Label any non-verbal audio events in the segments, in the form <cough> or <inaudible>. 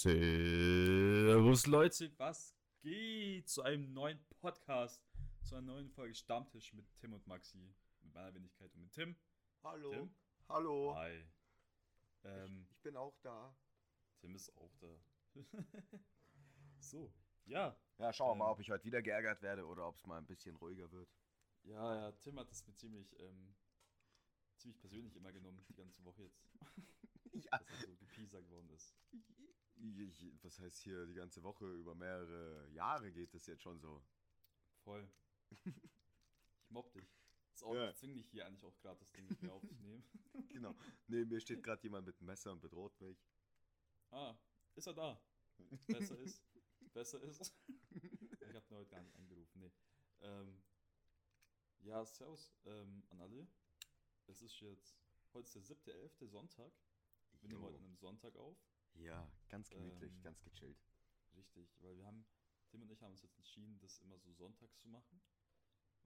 Servus Leute, was geht zu einem neuen Podcast, zu einer neuen Folge Stammtisch mit Tim und Maxi, mit meiner Wenigkeit und mit Tim. Hallo. Tim? Hallo. Hi. Ähm, Ich bin auch da. Tim ist auch da. <laughs> so, ja. Ja, schauen wir mal, Ähm. ob ich heute wieder geärgert werde oder ob es mal ein bisschen ruhiger wird. Ja, ja, Tim hat es mir ziemlich, ähm, ziemlich persönlich immer genommen, die ganze Woche jetzt, <laughs> Ja. dass er so gepieser geworden ist. Ich, was heißt hier, die ganze Woche über mehrere Jahre geht das jetzt schon so. Voll. <laughs> Ich mobb dich. Ist auch, Ja. ich zwing dich hier eigentlich auch gerade, das Ding mit mir aufzunehmen. <laughs> Genau. Neben mir steht gerade jemand mit Messer und bedroht mich. Ah, ist er da? Besser ist. Besser ist. <laughs> Ich habe heute gar nicht angerufen. Nee. Ähm, ja, servus ähm, an alle. Es ist jetzt, heute ist der 7.11. Sonntag. Wir nehmen heute an einem Sonntag auf. Ja, ganz gemütlich, Ähm. ganz gechillt. Richtig, weil wir haben, Tim und ich haben uns jetzt entschieden, das immer so sonntags zu machen.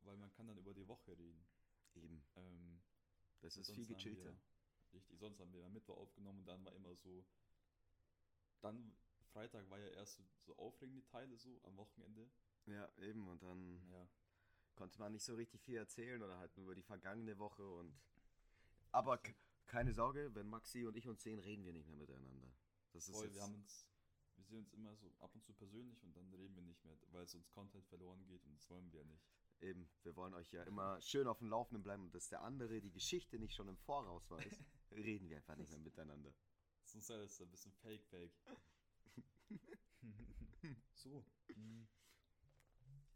Weil man kann dann über die Woche reden. Eben. Ähm, Das ist viel gechillter. Wir, richtig, sonst haben wir ja Mittwoch aufgenommen und dann war immer so. Dann, Freitag war ja erst so, so aufregende Teile so am Wochenende. Ja, eben. Und dann Ja, konnte man nicht so richtig viel erzählen oder halt nur über die vergangene Woche und. Aber keine Sorge, wenn Maxi und ich uns sehen, reden wir nicht mehr miteinander. Das ist voll, jetzt, wir haben uns, wir sehen uns immer so ab und zu persönlich und dann reden wir nicht mehr, weil sonst Content verloren geht und das wollen wir ja nicht. Eben, wir wollen euch ja immer schön auf dem Laufenden bleiben und dass der andere die Geschichte nicht schon im Voraus weiß, <laughs> reden wir einfach nicht mehr miteinander. Sonst ist alles ein bisschen fake, fake. <laughs> so.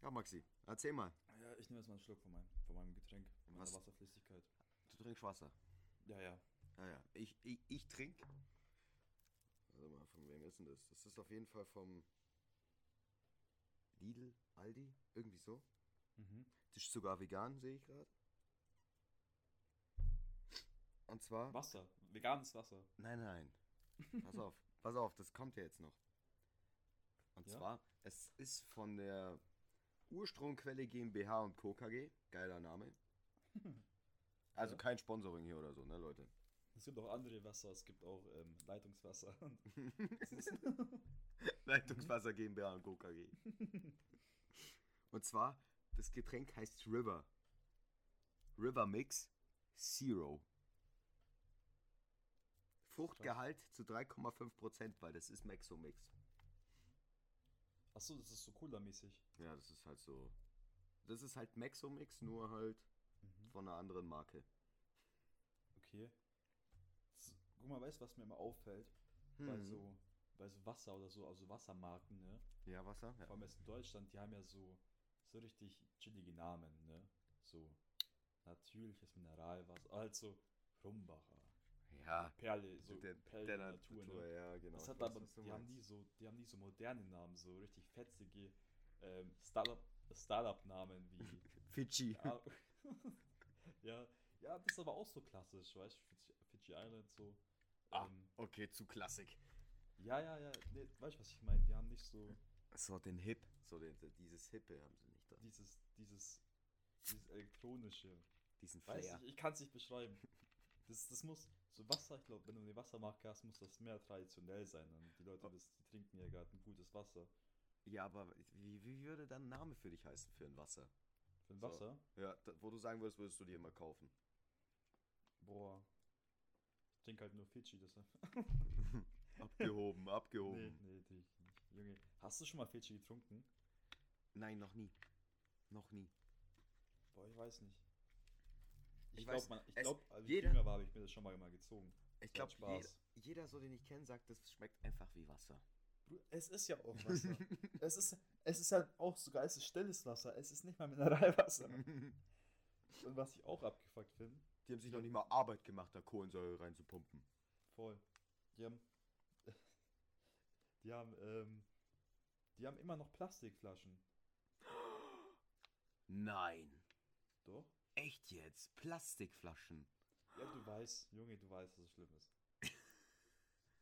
Ja, Maxi, erzähl mal. Ja, ich nehme jetzt mal einen Schluck von meinem, von meinem Getränk, von meiner Was? Wasserflüssigkeit. Du trinkst Wasser. Ja, ja. Ja, ja. Ich, ich, ich trinke. Warte mal, von wem ist denn das? Das ist auf jeden Fall vom Lidl, Aldi, irgendwie so. Mhm. Das ist sogar vegan, sehe ich gerade. Und zwar. Wasser, veganes Wasser. Nein, nein. <laughs> Pass auf, pass auf, das kommt ja jetzt noch. Und Ja? zwar, es ist von der Urstromquelle GmbH und Co. KG. Geiler Name. <laughs> Also Ja. kein Sponsoring hier oder so, ne, Leute? Es gibt auch andere Wasser, es gibt auch ähm, Leitungswasser. <laughs> <laughs> Leitungswasser GmbH und Co. KG. <laughs> Und zwar, das Getränk heißt River. River Mix Zero. Fruchtgehalt zu 3,5%, weil das ist Mexo Mix. Achso, das ist so Cola-mäßig. Ja, das ist halt so. Das ist halt Mexo Mix, nur halt von einer anderen Marke. Okay. Guck mal, weißt du, was mir immer auffällt? Bei, so, bei so Wasser oder so, also Wassermarken, ne? Ja, Wasser? Vor allem jetzt in Deutschland, die haben ja so, so richtig chillige Namen, ne? So natürliches Mineralwasser, also Rumbacher, Ja. Perle, so der, Perle der Natur, Natur, ne? ja, genau. Das hat weiß, aber, die haben, meinst. nie so, die haben nie so moderne Namen, so richtig fetzige ähm, Startup- Startup-Namen wie <laughs> Fidschi. ja, <laughs> ja, ja, das ist aber auch so klassisch, weißt du, Fidschi Island so. Ah, Ähm, okay, zu Klassik. ja, ja, ja, nee, weißt du, was ich meine? Die haben nicht so So den Hip, so den, dieses Hippe haben sie nicht da. dieses, dieses, dieses elektronische. Diesen Weiß Flair. ich, ich kann es nicht beschreiben. Das, das muss, so Wasser, ich glaube, wenn du eine Wassermarke hast, muss das mehr traditionell sein. Und die Leute, das, die trinken ja gerade ein gutes Wasser. Ja, aber wie, wie würde dann ein Name für dich heißen für ein Wasser? Für ein So. Wasser, Ja, da, wo du sagen würdest, würdest du dir immer kaufen. boah. Ich trinke halt nur Fidschi, deshalb. <laughs> Abgehoben, nee, abgehoben. nee, trinke ich nicht. Junge, hast du schon mal Fidschi getrunken? Nein, noch nie. Noch nie. Boah, ich weiß nicht. Ich Ich glaube, ich glaub, als ich jeder- jünger war, habe ich mir das schon mal, mal gezogen. Ich glaube, hat jeder, jeder so, den ich kenne, sagt, das schmeckt einfach wie Wasser. Es ist ja auch Wasser. <laughs> es, ist, es ist halt auch sogar, es ist stilles Wasser. Es ist nicht mal Mineralwasser. <laughs> Und was ich auch abgefuckt finde, Die haben sich noch nicht mal Arbeit gemacht, da Kohlensäure reinzupumpen. voll. Die haben. <laughs> Die haben, ähm, die haben immer noch Plastikflaschen. Nein. Doch? Echt jetzt? Plastikflaschen. Ja, du weißt, Junge, du weißt, dass es schlimm ist. <laughs>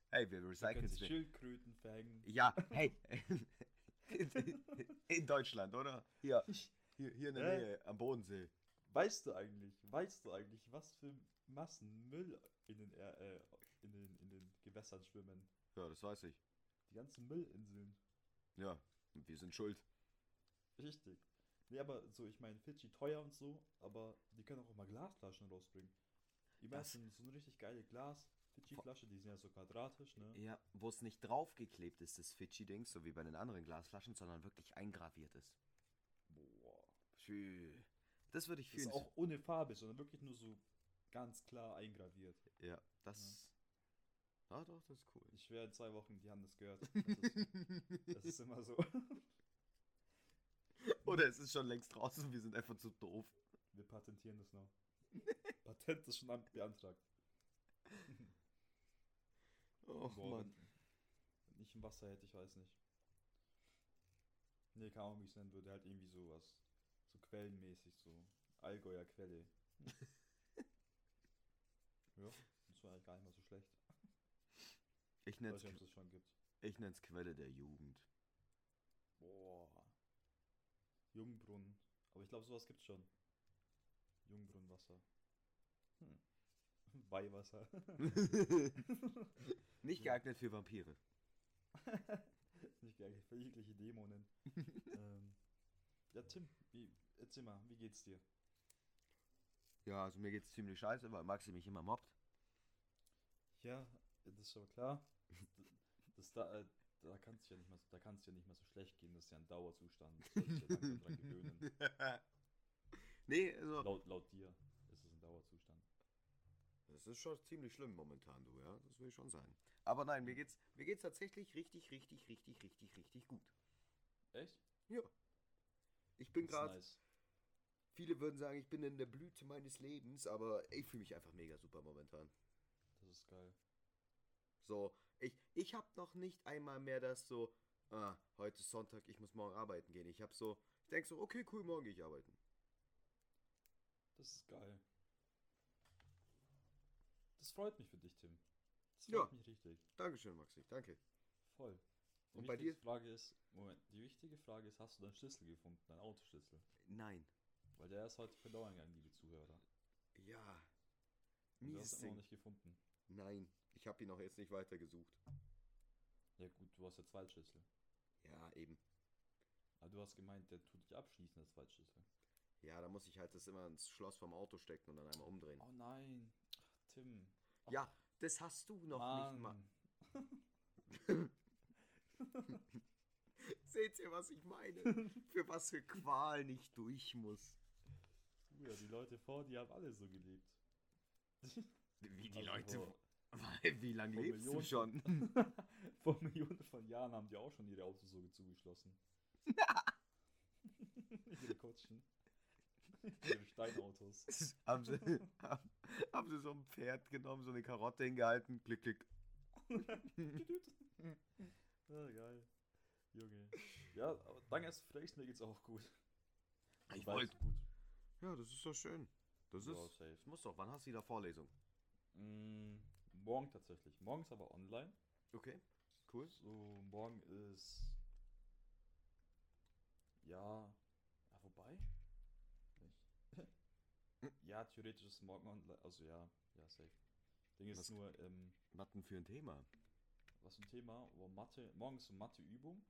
Hey, wir recyceln es. Schildkröten fängen. Ja, <laughs> hey. In Deutschland, oder? Hier, hier, hier in der Hä? Nähe, am Bodensee. Weißt du eigentlich, weißt du eigentlich, was für Massen Müll in den, äh, in den, in den Gewässern schwimmen? Ja, das weiß ich. Die ganzen Müllinseln. Ja, wir sind schuld. Richtig. Nee, aber so, ich meine, Fidschi teuer und so, aber die können auch mal Glasflaschen rausbringen. Immer Das- so, so eine richtig geile Glas-Fidschi-Flasche, die sind ja so quadratisch, ne? Ja, wo es nicht draufgeklebt ist, das Fidschi-Dings, so wie bei den anderen Glasflaschen, sondern wirklich eingraviert ist. Boah. Schön. Das würde ich Das ist fühlen. auch ohne Farbe, sondern wirklich nur so ganz klar eingraviert. Ja, das. Ah, doch, das ist cool. Ich schwöre, in zwei Wochen, die haben das gehört. Das ist, das ist immer so. <laughs> Oder es ist schon längst draußen, wir sind einfach zu doof. Wir patentieren das noch. Patent ist schon an- beantragt. Och, Boah, Mann. wenn, ich ein Wasser hätte, ich weiß nicht. Nee, keine Ahnung, wie ich es nennen würde. Halt irgendwie sowas. So quellenmäßig, so. Allgäuer Quelle. <laughs> ja, das war gar nicht mal so schlecht. Ich nenne es Quelle der Jugend. Boah. Jungbrunnen. Aber ich glaube, sowas gibt's schon. Jungbrunnenwasser. Hm. <laughs> Weihwasser. <laughs> Nicht geeignet für Vampire. Nicht geeignet für jegliche Dämonen. ähm, ja, Tim, wie, erzähl mal, wie geht's dir? Ja, also mir geht's ziemlich scheiße, weil Maxi mich immer mobbt. Ja, das ist aber klar. <laughs> Das, da, äh, da kann es ja nicht mehr, so- da kann's ja nicht mehr so schlecht gehen. Das ist ja ein Dauerzustand. Du sollst dich ja langsam dran gewöhnen. <laughs> nee, also. Laut, laut dir ist es ein Dauerzustand. Das ist schon ziemlich schlimm momentan, du, ja. Das will ich schon sagen. Aber nein, mir geht's, mir geht's tatsächlich richtig, richtig, richtig, richtig, richtig gut. Echt? Ja. Ich bin gerade, nice. viele würden sagen, ich bin in der Blüte meines Lebens, aber ich fühle mich einfach mega super momentan. Das ist geil. So, ich, ich habe noch nicht einmal mehr das so, ah, heute ist Sonntag, ich muss morgen arbeiten gehen. Ich habe so, ich denke so, okay, cool, morgen gehe ich arbeiten. Das ist geil. Das freut mich für dich, Tim. Das Ja. freut mich richtig. Dankeschön, Maxi, danke. Voll. Die Und bei wichtigste Frage ist, Moment, die wichtige Frage ist, hast du deinen Schlüssel gefunden, deinen Autoschlüssel? Nein. Weil der ist heute verloren gegangen, liebe Zuhörer. Ja. Und du hast ihn noch nicht gefunden. Nein, ich habe ihn auch jetzt nicht weitergesucht. Ja gut, du hast ja Zweitschlüssel. Ja, eben. Aber du hast gemeint, der tut dich abschließen, der Zweitschlüssel. Ja, da muss ich halt das immer ins Schloss vom Auto stecken und dann einmal umdrehen. Oh nein. Ach, Tim. Ach, Ja, das hast du noch nicht mal. <laughs> <laughs> Seht ihr, was ich meine? Für was für Qualen ich durch muss. Ja, die Leute vor dir haben alle so gelebt. Wie die Also Leute. vor- <laughs> Wie lange lebst du Millionen schon? <laughs> Vor Millionen von Jahren haben die auch schon ihre Autos so zugeschlossen. ihre Kutschen. ihre Steinautos. haben, sie, haben, haben sie so ein Pferd genommen, so eine Karotte hingehalten, klick, klick. Ah, geil. Junge. Ja, aber danke erst fragst, mir geht's auch gut. Ich Weiß wollte. gut. Ja, das ist doch schön. Das Ja, ist. safe. Das muss doch. Wann hast du wieder Vorlesung? Mm, morgen tatsächlich. Morgen ist aber online. Okay, cool. So, morgen ist. Ja. Ja, wobei? Nicht. <laughs> ja, theoretisch ist morgen online. Also ja, ja, safe. Ding ist Was- nur, ähm, denn für ein Thema? Was ein Thema? Oh, Mathe. Morgen ist so Mathe-Übung.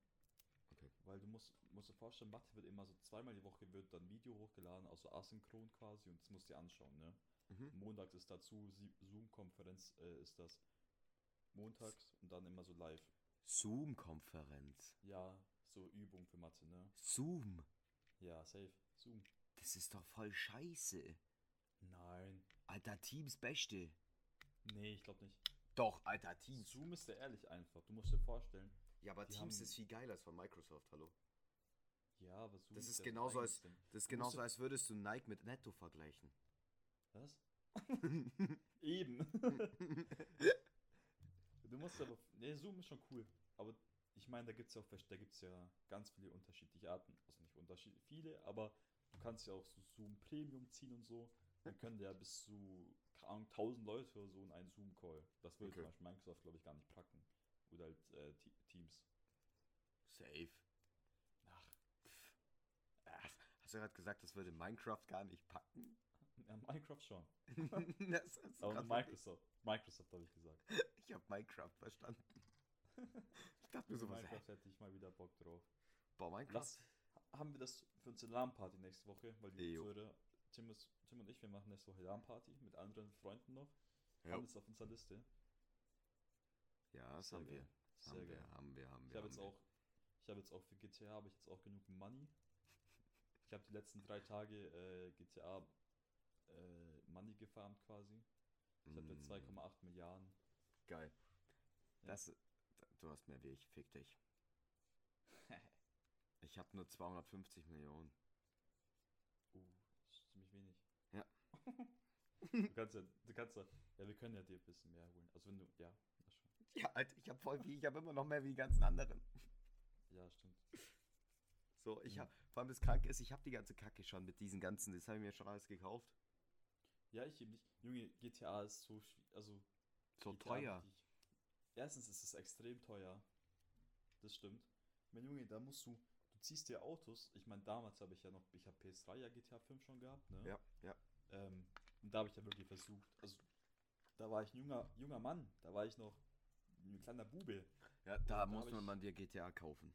Okay. Weil du musst, musst dir vorstellen, Mathe wird immer so zweimal die Woche wird dann Video hochgeladen, also asynchron quasi, und das musst du dir anschauen, ne? Mhm. Montags ist dazu, Zoom-Konferenz äh, ist das montags und dann immer so live. Zoom-Konferenz. Ja, so Übung für Mathe, ne? Zoom. Ja, safe. Zoom. Das ist doch voll scheiße. Nein. Alter, Teams Beste. Nee, ich glaube nicht. Doch, Alter, Teams. Zoom ist ja ehrlich einfach. Du musst dir vorstellen. Ja, aber Teams haben- ist viel geiler als von Microsoft, hallo. Ja, aber Zoom Das ist genauso als-. Das ist genauso, als würdest du Nike mit Netto vergleichen. Was? <laughs> Eben. du musst aber. Nee, Zoom ist schon cool. Aber ich meine, da gibt es ja auch da gibt's ja ganz viele unterschiedliche Arten. Also nicht unterschiedlich viele, aber du kannst ja auch so Zoom Premium ziehen und so. Dann können ja bis zu Ahnung, 1000 Leute oder so in einen Zoom-Call. Das würde Okay. zum Beispiel Microsoft, glaube ich, gar nicht packen. Oder halt äh, Te- Teams. Safe. Ach, Ach, hast du gerade gesagt, das würde Minecraft gar nicht packen? ja, Minecraft schon. <laughs> das du Aber Microsoft. Microsoft habe ich gesagt. <laughs> Ich habe Minecraft verstanden. <laughs> Ich dachte mir hätte ich mal wieder Bock drauf. Boah, Minecraft. Lass, haben wir das für unsere LAN-Party nächste Woche? Weil die. Zuhörer, Tim, ist- Tim und ich, wir machen nächste Woche LAN-Party mit anderen Freunden noch. Ja. Haben das auf unserer Liste. Ja, das Sehr haben wir. geil. Das Sehr haben wir, haben wir, haben Ich wir. habe jetzt wir. auch, ich habe jetzt auch für GTA habe ich jetzt auch genug Money. Ich habe die letzten drei Tage äh, GTA äh, Money gefarmt quasi. Ich habe jetzt Mm, 2,8 Milliarden. Geil. Ja. Das, du hast mehr wie ich, fick dich. <laughs> Ich habe nur 250 Millionen. Uh, das ist ziemlich wenig. Ja. Du kannst ja, du kannst ja, ja, wir können ja dir ein bisschen mehr holen. Also wenn du, ja, das schon. Ja, Alter, ich habe voll viel, ich habe immer noch mehr wie die ganzen anderen. Ja, stimmt. So, ich Mhm. habe, vor allem das Kranke ist, ich habe die ganze Kacke schon mit diesen ganzen, das habe ich mir schon alles gekauft. Ja, ich eben nicht. Junge, GTA ist so also So GTA teuer. wirklich- Erstens ist es extrem teuer. Das stimmt. Mein Junge, da musst du, du ziehst dir Autos. Ich meine, damals habe ich ja noch, ich habe PS3 ja GTA 5 schon gehabt, ne? Ja, ja. Ähm, und da habe ich ja wirklich versucht, also da war ich ein junger, junger Mann, da war ich noch ein kleiner Bube. Ja, da da muss man ich- man dir GTA kaufen.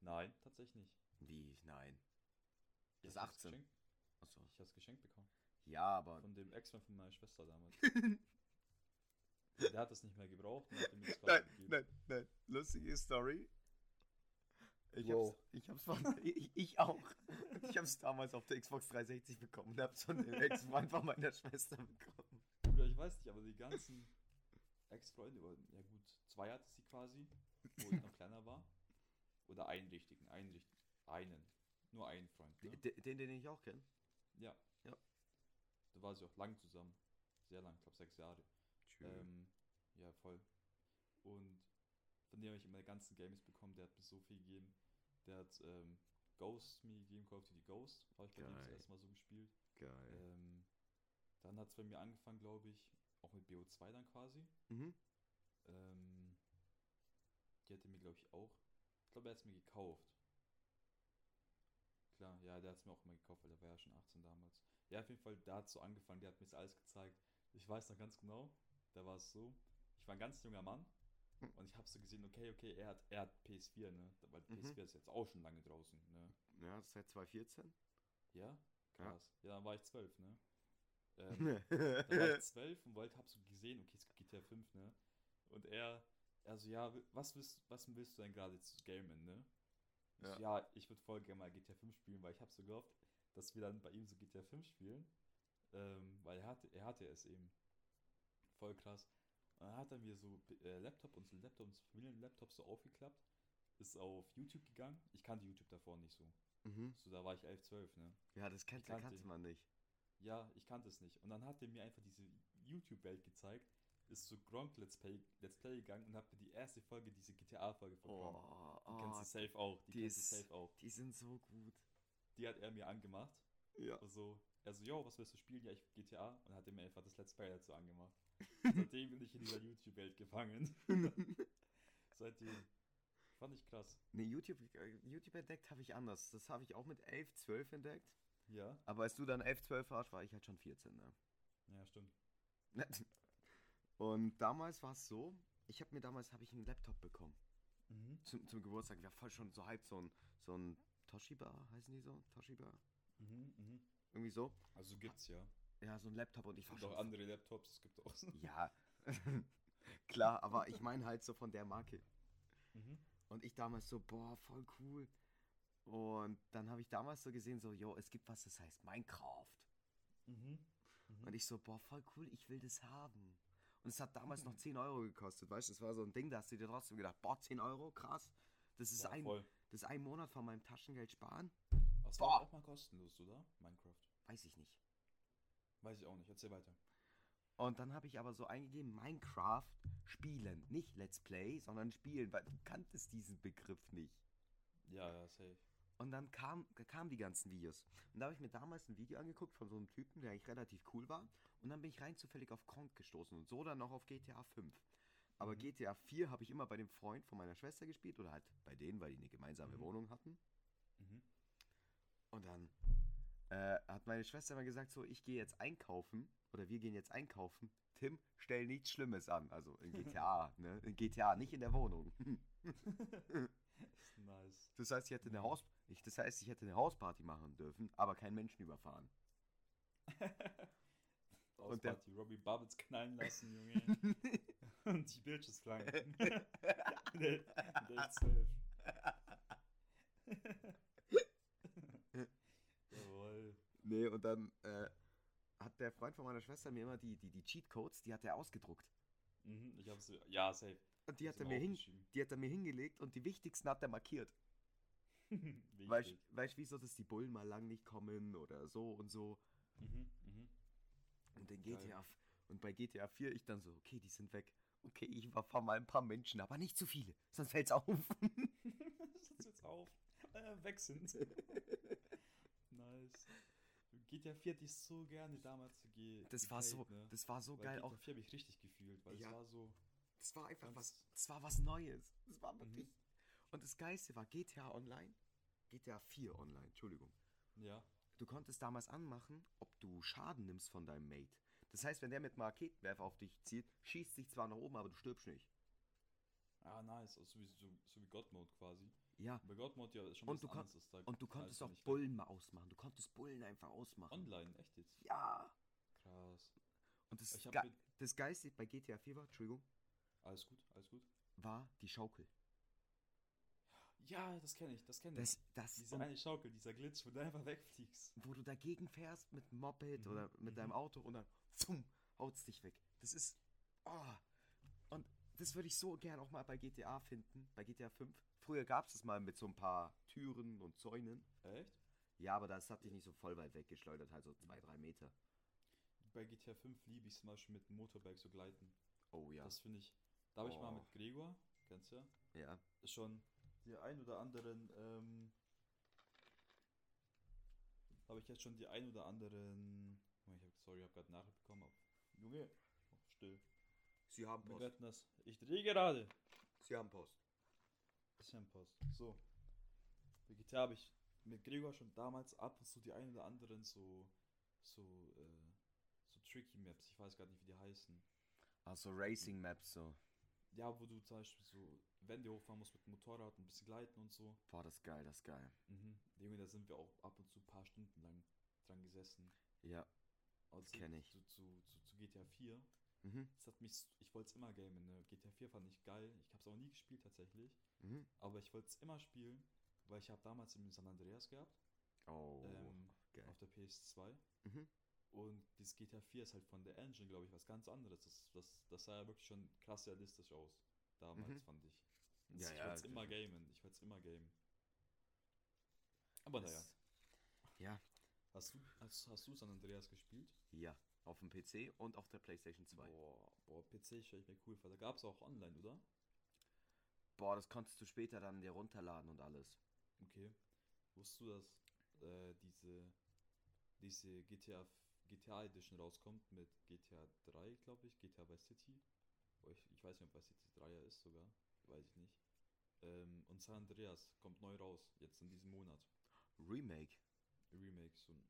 Nein, tatsächlich nicht. Wie? Nein. Ja, Das hab's 18. geschenkt- Achso. Ich habe es geschenkt bekommen. Ja, aber. Von dem Ex-Mann von meiner Schwester damals. <laughs> Der hat das nicht mehr gebraucht und Nein, nein, nein. Lustige Story. Ich Wow. hab's, ich hab's von, <laughs> ich, ich auch. Ich hab's damals auf der Xbox 360 bekommen und hab's von dem <laughs> Ex-Freund von meiner Schwester bekommen. Bruder, ich weiß nicht, aber die ganzen Ex-Freunde, oder- ja gut, zwei hatte sie quasi, wo ich noch kleiner war. Oder einen richtigen, einen richtigen, einen. Nur einen Freund, ne? Den, den, den ich auch kenne. Ja. Ja. Da war sie auch lang zusammen. Sehr lang, ich glaube sechs Jahre. Ähm, ja, voll. Und von dem habe ich immer die ganzen Games bekommen. Der hat mir so viel gegeben. Der hat ähm, Ghost mir gegeben, Call of Duty Ghost. Habe ich bei dem das Geil. erste Mal so gespielt. Geil. Ähm, dann hat es bei mir angefangen, glaube ich, auch mit BO2 dann quasi. Mhm. Ähm, die hatte mir, glaube ich, auch. Ich glaube, er hat es mir gekauft. Klar, ja, der hat es mir auch immer gekauft, weil der war ja schon 18 damals. Ja, auf jeden Fall, da hat es so angefangen, der hat mir das alles gezeigt. Ich weiß noch ganz genau, da war es so, ich war ein ganz junger Mann. Und ich habe so gesehen, okay, okay, er hat, er hat PS4, ne? Weil Mhm. PS4 ist jetzt auch schon lange draußen, ne? Ja, seit 2014. Ja? Ja. Krass. Ja, dann war ich 12, ne? Ähm, <laughs> da war ich zwölf und wollte, hab so gesehen, okay, es gibt GTA 5, ne? Und er, er so, ja, was willst, was willst du denn gerade zu gamen, ne? Ich Ja. so, ja, ich würde voll gerne mal GTA 5 spielen, weil ich habe so gehofft, dass wir dann bei ihm so GTA 5 spielen. Ähm, weil er hatte, er hatte es eben. Voll krass. Und dann hat er mir so äh, Laptop, unseren Laptop, unseren Familienlaptop so aufgeklappt, ist auf YouTube gegangen. Ich kannte YouTube davor nicht so. mhm. So, da war ich 11, 12, ne? Ja, das kannte, kannte kannte man nicht. Ja, ich kannte es nicht. Und dann hat er mir einfach diese YouTube-Welt gezeigt, ist zu Gronk Let's Play, Let's Play gegangen und hat mir die erste Folge, diese GTA-Folge von. Oh, Die kennst oh, du safe auch. Die, die kennst du safe auch. die sind so gut. Die hat er mir angemacht. Ja. Also, er so, yo, was willst du spielen? Ja, ich GTA. Und hat mir einfach das Let's Play dazu angemacht. Seitdem bin ich in dieser YouTube-Welt gefangen. <laughs> Seitdem. Fand ich krass. Nee, YouTube, äh, YouTube entdeckt habe ich anders. Das habe ich auch mit 11, 12 entdeckt. Ja. Aber als du dann 11, 12 warst, war ich halt schon 14, ne? Ja, stimmt. <laughs> Und damals war es so, ich habe mir damals habe ich einen Laptop bekommen. Mhm. Zum, zum Geburtstag. War voll schon so halb so ein, so ein Toshiba, heißen die so? Toshiba? Mhm, mhm. Irgendwie so. Also gibt's ja. Ja, so ein Laptop und ich Es gibt auch andere Laptops, es gibt auch. Ja. <laughs> Klar, aber ich meine halt so von der Marke. Mhm. Und ich damals so, boah, voll cool. Und dann habe ich damals so gesehen, so, yo, es gibt was, das heißt Minecraft. Mhm. Mhm. Und ich so, boah, voll cool, ich will das haben. Und es hat damals noch 10 Euro gekostet, weißt du? Das war so ein Ding, da hast du dir trotzdem gedacht, boah, 10 Euro, krass. Das ist, ja, ein, voll. das ist ein Monat von meinem Taschengeld sparen? Boah. war auch mal kostenlos, oder? Minecraft. Weiß ich nicht. Weiß ich auch nicht. Erzähl weiter. Und dann habe ich aber so eingegeben, Minecraft spielen. Nicht Let's Play, sondern spielen, weil du kanntest diesen Begriff nicht. Ja, ja, safe. Und dann kam, kamen die ganzen Videos. Und da habe ich mir damals ein Video angeguckt von so einem Typen, der eigentlich relativ cool war. Und dann bin ich rein zufällig auf Kronk gestoßen und so dann noch auf GTA 5. Aber Mhm. GTA 4 habe ich immer bei dem Freund von meiner Schwester gespielt oder halt bei denen, weil die eine gemeinsame Mhm. Wohnung hatten. Mhm. Und dann äh, hat meine Schwester immer gesagt, so, ich gehe jetzt einkaufen oder wir gehen jetzt einkaufen. Tim, stell nichts Schlimmes an. Also in GTA, <laughs> ne? In GTA, nicht in der Wohnung. <laughs> nice. Das heißt, ich hätte eine Haus, ich, das heißt, ich hätte eine Hausparty machen dürfen, aber keinen Menschen überfahren. <laughs> Und der- der Robbie Bubbles knallen lassen, Junge. Und die Bitches flanken. der, der ist zwölf. Nee, und dann äh, hat der Freund von meiner Schwester mir immer die, die, die Cheatcodes, die hat er ausgedruckt. Mhm, ich hab's. Ja, safe. Und die hat, er mir hin, die hat er mir hingelegt und die wichtigsten hat er markiert. <laughs> Weißt du, wieso, dass die Bullen mal lang nicht kommen oder so und so. Mhm, mhm. Und Geil. GTA und bei GTA 4 ich dann so, okay, die sind weg. Okay, ich überfahre mal ein paar Menschen, aber nicht zu viele, sonst fällt's auf. <laughs> Setz jetzt auf. Äh, weg sind. <laughs> GTA 4 hatte ich so gerne damals ge Das war so, ne? das war so Weil geil GTA auch. 4 habe ich richtig gefühlt, weil Ja. es war so. Das war einfach was, das war was Neues. Das war Mhm. wirklich. Und das Geilste war GTA Online, GTA 4 Online, Entschuldigung. Ja. Du konntest damals anmachen, ob du Schaden nimmst von deinem Mate. Das heißt, wenn der mit einem Raketenwerfer auf dich zielt, schießt dich zwar nach oben, aber du stirbst nicht. Ah, nice. Also so, wie, so, so wie God Mode quasi. Ja. Bei God Mode ja ist schon Und du anderes. Da Und du konntest auch. Bullen mal ausmachen. Du konntest Bullen einfach ausmachen. Online, echt jetzt? Ja. Krass. Und das, Ge das Geilste bei GTA 4 war, Entschuldigung, Alles gut, alles gut. war die Schaukel. Ja, das kenne ich, das kenne ich. Das, Diese eine Schaukel, dieser Glitch, wo du einfach wegfliegst. wo du dagegen fährst mit dem Moped Mhm, oder mit mhm. deinem Auto und dann pfum, haut's dich weg. Das ist. Oh. Und das würde ich so gern auch mal bei GTA finden, bei GTA 5. Früher gab es das mal mit so ein paar Türen und Zäunen. Echt? Ja, aber das hat dich nicht so voll weit weggeschleudert, halt so zwei, drei Meter. Bei GTA 5 liebe ich zum Beispiel mit Motorbike so gleiten. Oh ja. Das finde ich. Da habe ich mal Oh. mit Gregor, kennst du ja, ja. schon die ein oder anderen, ähm, habe ich jetzt schon die ein oder anderen, oh, ich hab, sorry, ich habe gerade Nachricht bekommen, Junge, oh, still. Sie haben Wir retten das. Ich drehe gerade. Sie haben Post. Das ist ja ein Post. So. Bei GTA habe ich mit Gregor schon damals ab und zu die ein oder anderen so, so, äh, so tricky Maps, ich weiß gar nicht, wie die heißen. Also Racing Maps so. Ja, wo du zum Beispiel so Wände hochfahren musst mit dem Motorrad, ein bisschen gleiten und so. Boah, das ist geil, das ist geil. Mhm. Junge, da sind wir auch ab und zu ein paar Stunden lang dran gesessen. Ja. Also kenn ich. Zu, zu, zu, zu GTA 4. Mhm. Das hat mich, ich wollte es immer gamen, ne? GTA 4 fand ich geil. Ich habe es auch nie gespielt tatsächlich. Mhm. Aber ich wollte es immer spielen, weil ich habe damals in San Andreas gehabt. Oh, ähm, geil. auf der PS2. Mhm. Und dieses GTA 4 ist halt von der Engine, glaube ich, was ganz anderes. Das, das, das sah ja wirklich schon krass realistisch aus. Damals Mhm. fand ich. Ja, ich ja, wollte es immer gamen. Ich wollte es immer gamen. Aber naja. Das- Ja, Hast du, hast, hast du San Andreas gespielt? ja. Auf dem PC und auf der PlayStation 2. Boah, boah, PC stelle ich mir cool vor. Da gab es auch online, oder? Boah, das konntest du später dann dir runterladen und alles. Okay. Wusstest du, dass äh, diese, diese GTA, GTA Edition rauskommt mit GTA 3, glaube ich, GTA Vice City? Oh, ich, ich weiß nicht, ob Vice City 3er ist sogar. Weiß ich nicht. Ähm, und San Andreas kommt neu raus, jetzt in diesem Monat. Remake. Remake, so ein,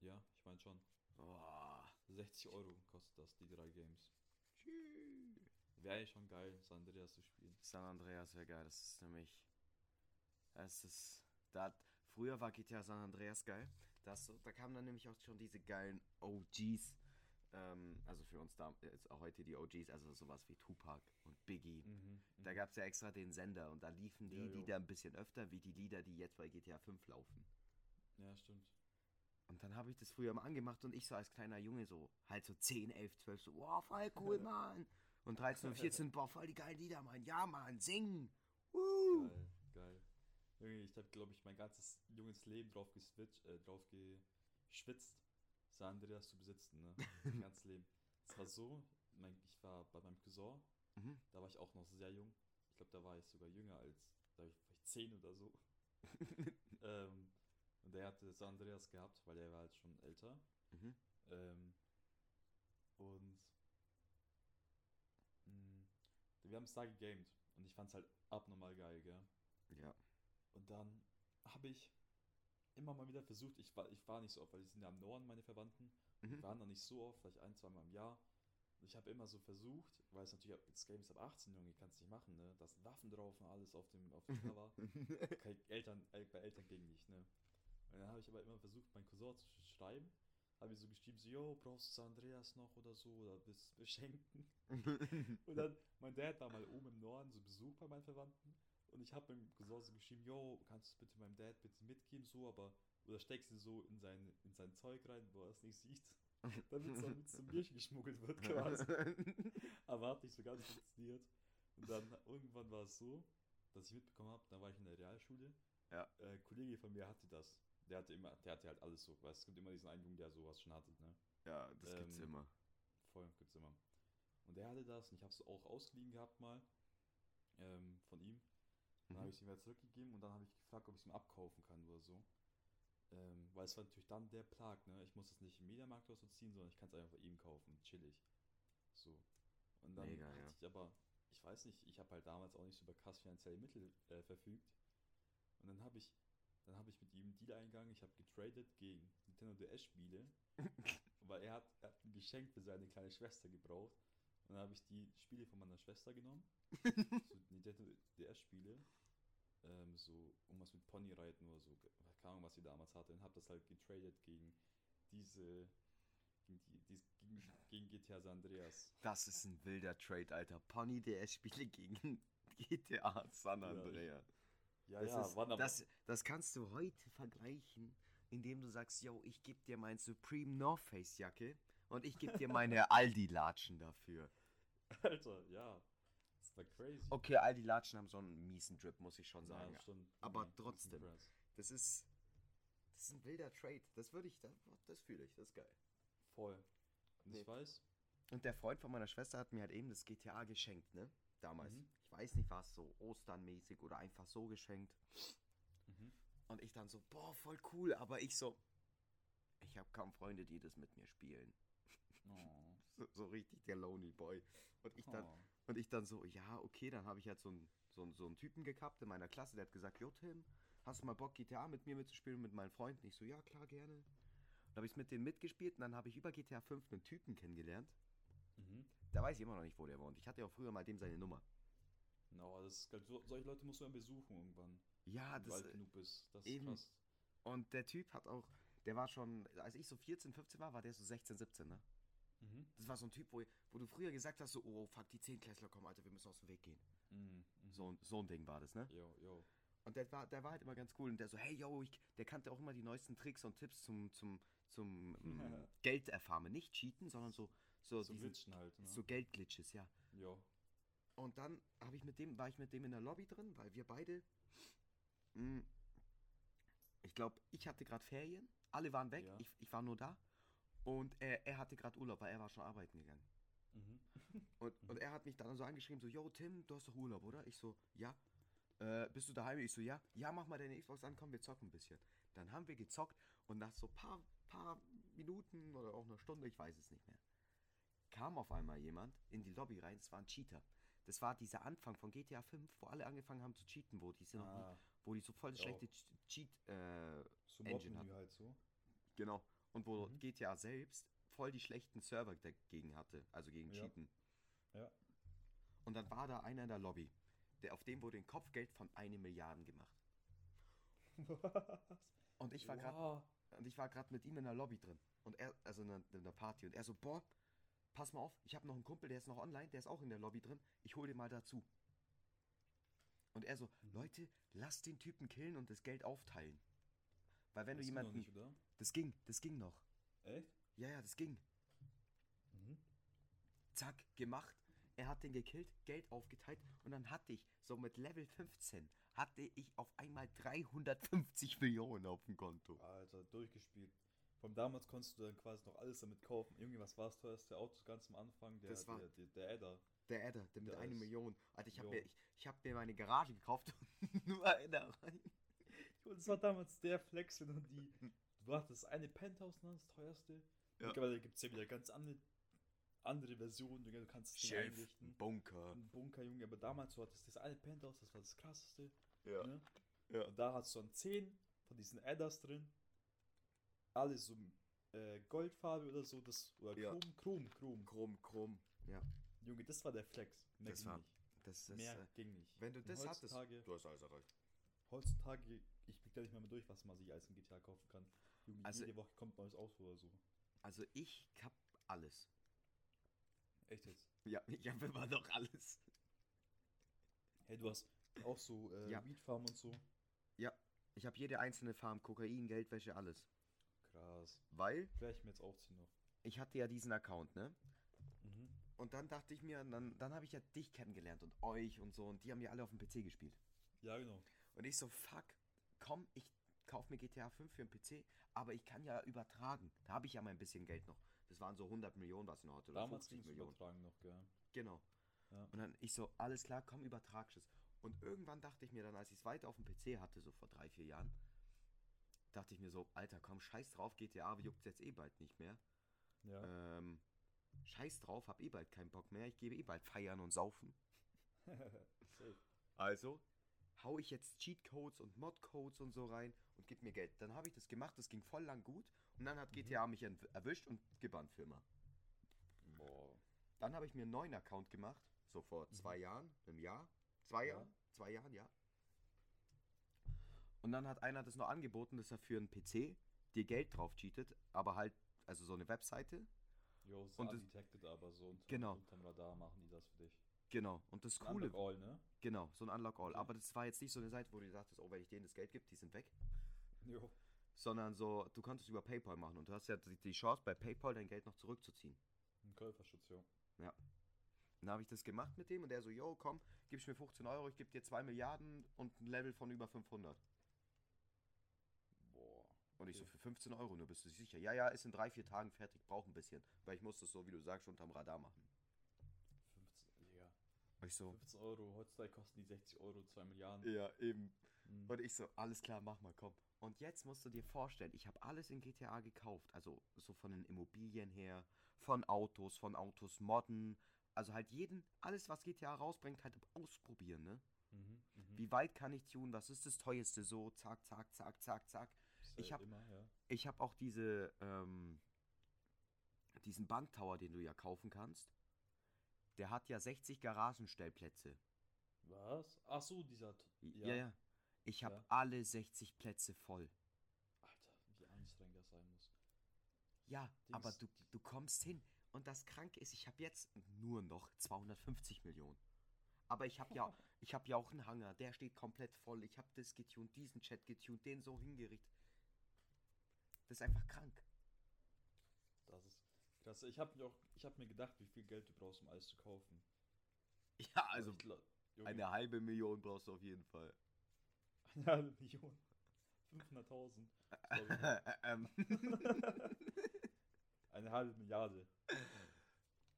Ja, ich meine schon. Boah. 60 Euro kostet das, die drei Games. Wäre eigentlich schon geil, San Andreas zu spielen. San Andreas wäre geil. Das ist nämlich. Das ist. Da, hat- früher war GTA San Andreas geil. Das, da kamen dann nämlich auch schon diese geilen OGs. Ähm, also für uns da jetzt auch heute die OGs, also sowas wie Tupac und Biggie. Mhm. Da gab es ja extra den Sender und da liefen die Ja. Lieder ein bisschen öfter, wie die Lieder, die jetzt bei GTA 5 laufen. Ja, stimmt. Und dann habe ich das früher mal angemacht und ich so als kleiner Junge so, halt so 10, 11, 12, so, wow, voll cool, <laughs> Mann. Und 13 und 14, boah, voll die geilen Lieder, Mann. Ja, Mann, singen. Woo. Geil, geil. Junge, ich habe, glaube ich, mein ganzes junges Leben drauf geswitcht, äh, drauf geschwitzt, San Andreas zu besitzen, ne? <laughs> Mein ganzes Leben. Es war so, mein, ich war bei meinem Cousin, Mhm. da war ich auch noch sehr jung. Ich glaube, da war ich sogar jünger als, da war ich vielleicht 10 oder so. <laughs> ähm, und der hatte San Andreas gehabt, weil er war halt schon älter. Mhm. Ähm, und mh, wir haben es da gegamed und ich fand es halt abnormal geil, gell? Ja. Und dann habe ich immer mal wieder versucht, ich war, ich war nicht so oft, weil die sind ja am Norden, meine Verwandten. Mhm. Wir waren da nicht so oft, vielleicht ein, zwei Mal im Jahr. Ich habe immer so versucht, weil es natürlich, ab- das Game ist ab 18, Junge, kannst nicht machen, ne? Da sind Waffen drauf und alles auf dem, auf dem Cover. <laughs> Eltern, äh, bei Eltern ging nicht, ne? Und dann habe ich aber immer versucht, meinen Cousin zu sch- schreiben. Habe ich so geschrieben, so, yo, brauchst du San Andreas noch oder so, oder willst du es beschenken? <laughs> Und dann, mein Dad war mal oben im Norden, so Besuch bei meinen Verwandten. Und ich habe meinem Cousin so geschrieben, yo, kannst du bitte meinem Dad bitte mitgeben, so, aber, oder steckst du so in sein, in sein Zeug rein, wo er es nicht sieht. <laughs> Damit es dann zu mir geschmuggelt wird, quasi. <laughs> Aber hat nicht so ganz funktioniert. Und dann irgendwann war es so, dass ich mitbekommen habe, da war ich in der Realschule. Ja. Äh, Kollege von mir hatte das. Der hatte immer, der hatte halt alles so, weißt, es gibt immer diesen einen Jungen, der sowas schon hatte, ne? ja, das gibt's Ähm, immer. Voll, gibt's immer. Und der hatte das und ich habe es auch ausgeliehen gehabt mal ähm, von ihm. Dann habe Mhm. ich es ihm wieder zurückgegeben und dann habe ich gefragt, ob ich es ihm abkaufen kann oder so. Ähm, weil es war natürlich dann der Plag, ne? Ich muss es nicht im Mediamarkt oder so ziehen, sondern ich kann es einfach ihm kaufen, chillig. So. Und dann Mega, hatte ja. ich aber, ich weiß nicht, ich habe halt damals auch nicht so über krass finanzielle Mittel äh, verfügt. Und dann habe ich, dann habe ich mit ihm einen Deal eingegangen, ich habe getradet gegen Nintendo DS-Spiele, <laughs> weil er hat, er hat ein Geschenk für seine kleine Schwester gebraucht. Und dann habe ich die Spiele von meiner Schwester genommen, <laughs> so Nintendo DS-Spiele, ähm, so irgendwas mit Ponyreiten oder so, keine Ahnung, was sie damals hatte, und habe das halt getradet gegen diese, gegen, die, dies- gegen, gegen GTA San Andreas. Das ist ein wilder Trade, Alter. Pony DS-Spiele gegen GTA San Andreas. Ja, das, ja, ist, das, das kannst du heute vergleichen, indem du sagst, yo, ich gebe dir mein Supreme North Face Jacke und ich gebe dir meine <laughs> Aldi-Latschen dafür. Alter, ja, das war crazy. Okay, Aldi-Latschen haben so einen miesen Drip, muss ich schon ja, sagen. stimmt. aber ist trotzdem. Das ist, das ist ein wilder Trade. Das würde ich, das, das fühle ich, das ist geil. Voll. Nee. ich weiß, Und der Freund von meiner Schwester hat mir halt eben das GTA geschenkt, ne? Damals. Mhm. Ich weiß nicht was, so Osternmäßig oder einfach so geschenkt. mhm. Und ich dann so, boah, voll cool. Aber ich so, ich habe kaum Freunde, die das mit mir spielen. oh. <laughs> So, so richtig der Lonely Boy. Und ich dann, Oh. und ich dann so, ja, okay, dann habe ich halt so einen, so, einen, so einen Typen gehabt in meiner Klasse, der hat gesagt, Jo Tim, hast du mal Bock, GTA mit mir mitzuspielen und mit meinen Freunden? Ich so, ja, klar, gerne. Dann habe ich mit denen mitgespielt und dann habe ich über GTA 5 einen Typen kennengelernt. Da weiß ich immer noch nicht, wo der wohnt. Ich hatte ja auch früher mal dem seine Nummer. No, das ist, so, solche Leute musst du dann besuchen irgendwann. Ja, das, alt genug bist. Das ist eben. krass. und der Typ hat auch, der war schon, als ich so 14, 15 war, war der so 16, 17, ne? Mhm. Das war so ein Typ, wo, wo du früher gesagt hast, so, oh, fuck, die 10 Klässler kommen, Alter, wir müssen aus dem Weg gehen. Mhm. Mhm. So, so ein Ding war das, ne? Jo, jo. Und der war, der war halt immer ganz cool. Und der so, hey, yo, ich, der kannte auch immer die neuesten Tricks und Tipps zum, zum, zum ähm, <laughs> Geld erfarmen. Nicht cheaten, sondern so, so, So diesen- Glitchen halt, ne? so Geldglitches, ja. Jo. Und dann habe ich mit dem, war ich mit dem in der Lobby drin, weil wir beide, mh, ich glaube, ich hatte gerade Ferien, alle waren weg, Ja. ich, ich war nur da. Und er, er hatte gerade Urlaub, weil er war schon arbeiten gegangen. Mhm. <laughs> Und, und er hat mich dann so angeschrieben, so, yo, Tim, du hast doch Urlaub, oder? Ich so, ja. Äh, bist du daheim? Ich so, ja. Ja, mach mal deine Xbox an, komm, wir zocken ein bisschen. Dann haben wir gezockt und nach so paar, paar Minuten oder auch einer Stunde, ich weiß es nicht mehr, kam auf einmal jemand in die Lobby rein, es war ein Cheater. Das war dieser Anfang von GTA 5, wo alle angefangen haben zu cheaten, wo die, sind Ah, wo die so voll schlechte Ch- Cheat, äh, Mod-Menü halt so. genau. Und wo Mhm. GTA selbst voll die schlechten Server dagegen hatte, also gegen Ja. Cheaten. Ja. Und dann war da einer in der Lobby, der auf dem wurde ein Kopfgeld von eine Milliarde gemacht. <laughs> Und ich war gerade Wow. und ich war gerade mit ihm in der Lobby drin und er also in der, in der Party und er so boah, pass mal auf, ich habe noch einen Kumpel, der ist noch online, der ist auch in der Lobby drin. Ich hole den mal dazu. Und er so, Mhm. Leute, lass den Typen killen und das Geld aufteilen. Weil wenn Das du jemanden Nicht, das ging, das ging noch. Echt? Ja, ja, das ging. Mhm. Zack, gemacht. Er hat den gekillt, Geld aufgeteilt und dann hatte ich, so mit Level 15, hatte ich auf einmal 350 Millionen auf dem Konto. Alter, durchgespielt. Von damals konntest du dann quasi noch alles damit kaufen. Irgendwie was war das teuerste Auto ganz am Anfang? Der, Das war- der, der, der Adder. Der Adder, der mit Der einer Million. Alter, ich habe mir, ich, ich hab mir meine Garage gekauft und <laughs> nur einer rein. Und das war damals der Flex, wenn du die. Du hattest eine Penthouse, ne, das teuerste. Ja. Mittlerweile gibt es ja wieder ganz andere, andere Versionen, du kannst das Ding einrichten. Bunker. Ein Bunker, Junge, aber damals du hattest das eine Penthouse, das war das krasseste. Ja. Ne? Ja. Und da hast du dann 10 von diesen Adders drin. Alles so äh, Goldfarbe oder so, das oder Ja. Chrom, Chrom, Chrom. Chrom, Chrom. Ja. Junge, das war der Flex. Mehr Das ging war- nicht. Das ist. Mehr Äh, ging nicht. wenn du Und das hattest. Du hast alles erreicht. heutzutage, ich blick da nicht mehr, mehr durch, was man sich als in GTA kaufen kann. Junge, Also- jede Woche kommt ein neues Auto oder so. Also ich hab alles. Echt jetzt? Ja, ich hab immer noch alles. Hey, du hast auch so äh, Ja. Weedfarm und so. Ich habe jede einzelne Farm, Kokain, Geldwäsche, alles. Krass. Weil Werde ich mir jetzt aufziehen noch. ich hatte ja diesen Account, ne? Mhm. Und dann dachte ich mir, dann, dann habe ich ja dich kennengelernt und euch und so und die haben ja alle auf dem PC gespielt. Ja, genau. Und ich so, fuck, komm, ich kauf mir GTA 5 für den PC, aber ich kann ja übertragen. Da habe ich ja mal ein bisschen Geld noch. Das waren so 100 Millionen, was ich noch hatte, oder Damals 50 ging es Millionen. übertragen noch, gell? Genau. Ja. Und dann ich so, alles klar, komm, übertragst es. Und irgendwann dachte ich mir dann, als ich es weiter auf dem PC hatte, so vor drei, vier Jahren, dachte ich mir so, Alter, komm, scheiß drauf, GTA juckt jetzt eh bald nicht mehr. Ja. Ähm, scheiß drauf, hab eh bald keinen Bock mehr, ich gebe eh bald feiern und saufen. <laughs> Also hau ich jetzt Cheatcodes und Modcodes und so rein und gib mir Geld. Dann habe ich das gemacht, das ging voll lang gut und dann hat Mhm. GTA mich entw- erwischt und gebannt für immer. Boah. Dann habe ich mir einen neuen Account gemacht, so vor zwei Jahren, einem Jahr, zwei Mhm. Ja. Jahren, zwei Jahren, ja. Und dann hat einer das noch angeboten, dass er für einen PC dir Geld drauf cheatet, aber halt, also so eine Webseite. Jo, ist Und das- undetected, aber so unter, Genau. unterm Radar machen die das für dich. Genau. Und das Coole, Unlock All, ne? genau, so ein Unlock All. Okay. Aber das war jetzt nicht so eine Seite, wo du dachtest, oh, wenn ich denen das Geld gebe, die sind weg. Jo. Sondern so, du konntest über PayPal machen und du hast ja die Chance, bei PayPal dein Geld noch zurückzuziehen. Ein Käuferschutz, jo. Dann habe ich das gemacht mit dem und der so, yo, komm, gibst mir 15 Euro, ich gebe dir 2 Milliarden und ein Level von über 500. Und ich so, Okay. für 15 Euro nur, bist du sicher? Ja, ja, ist in drei, vier Tagen fertig, braucht ein bisschen. Weil ich muss das so, wie du sagst, unterm Radar machen. 15, Digga. Und ich so, 15 Euro, heutzutage kosten die 60 Euro, 2 Milliarden. ja, eben. Mhm. Und ich so, alles klar, mach mal, komm. Und jetzt musst du dir vorstellen, ich habe alles in GTA gekauft. Also so von den Immobilien her, von Autos, von Autos modden. Also halt jeden, alles was GTA rausbringt, halt ausprobieren, ne? Mhm. Mhm. Wie weit kann ich tun? Was ist das teuerste? So, zack, zack, zack, zack, zack. Ich Safe hab- Immer, ja. Ich habe auch diese, ähm, diesen Bandtower, den du ja kaufen kannst. Der hat ja 60 Garagenstellplätze. Was? Ach so, dieser. T- Ja, ja. Ich habe Ja. alle 60 Plätze voll. Alter, wie anstrengend das sein muss. Ja, aber Dings- du, du kommst hin. Und das Kranke ist, ich habe jetzt nur noch 250 Millionen. Aber ich habe ja, <laughs> ich habe ja auch einen Hangar, der steht komplett voll. Ich habe das getunt, diesen Chat getunt, den so hingerichtet. Das ist einfach krank. Das ist krass. Ich habe mir auch, ich habe mir gedacht, wie viel Geld du brauchst, um alles zu kaufen. Ja, also ich eine halbe Million brauchst du auf jeden Fall. eine halbe Million. 500.000. ähm, <laughs> Eine halbe Milliarde.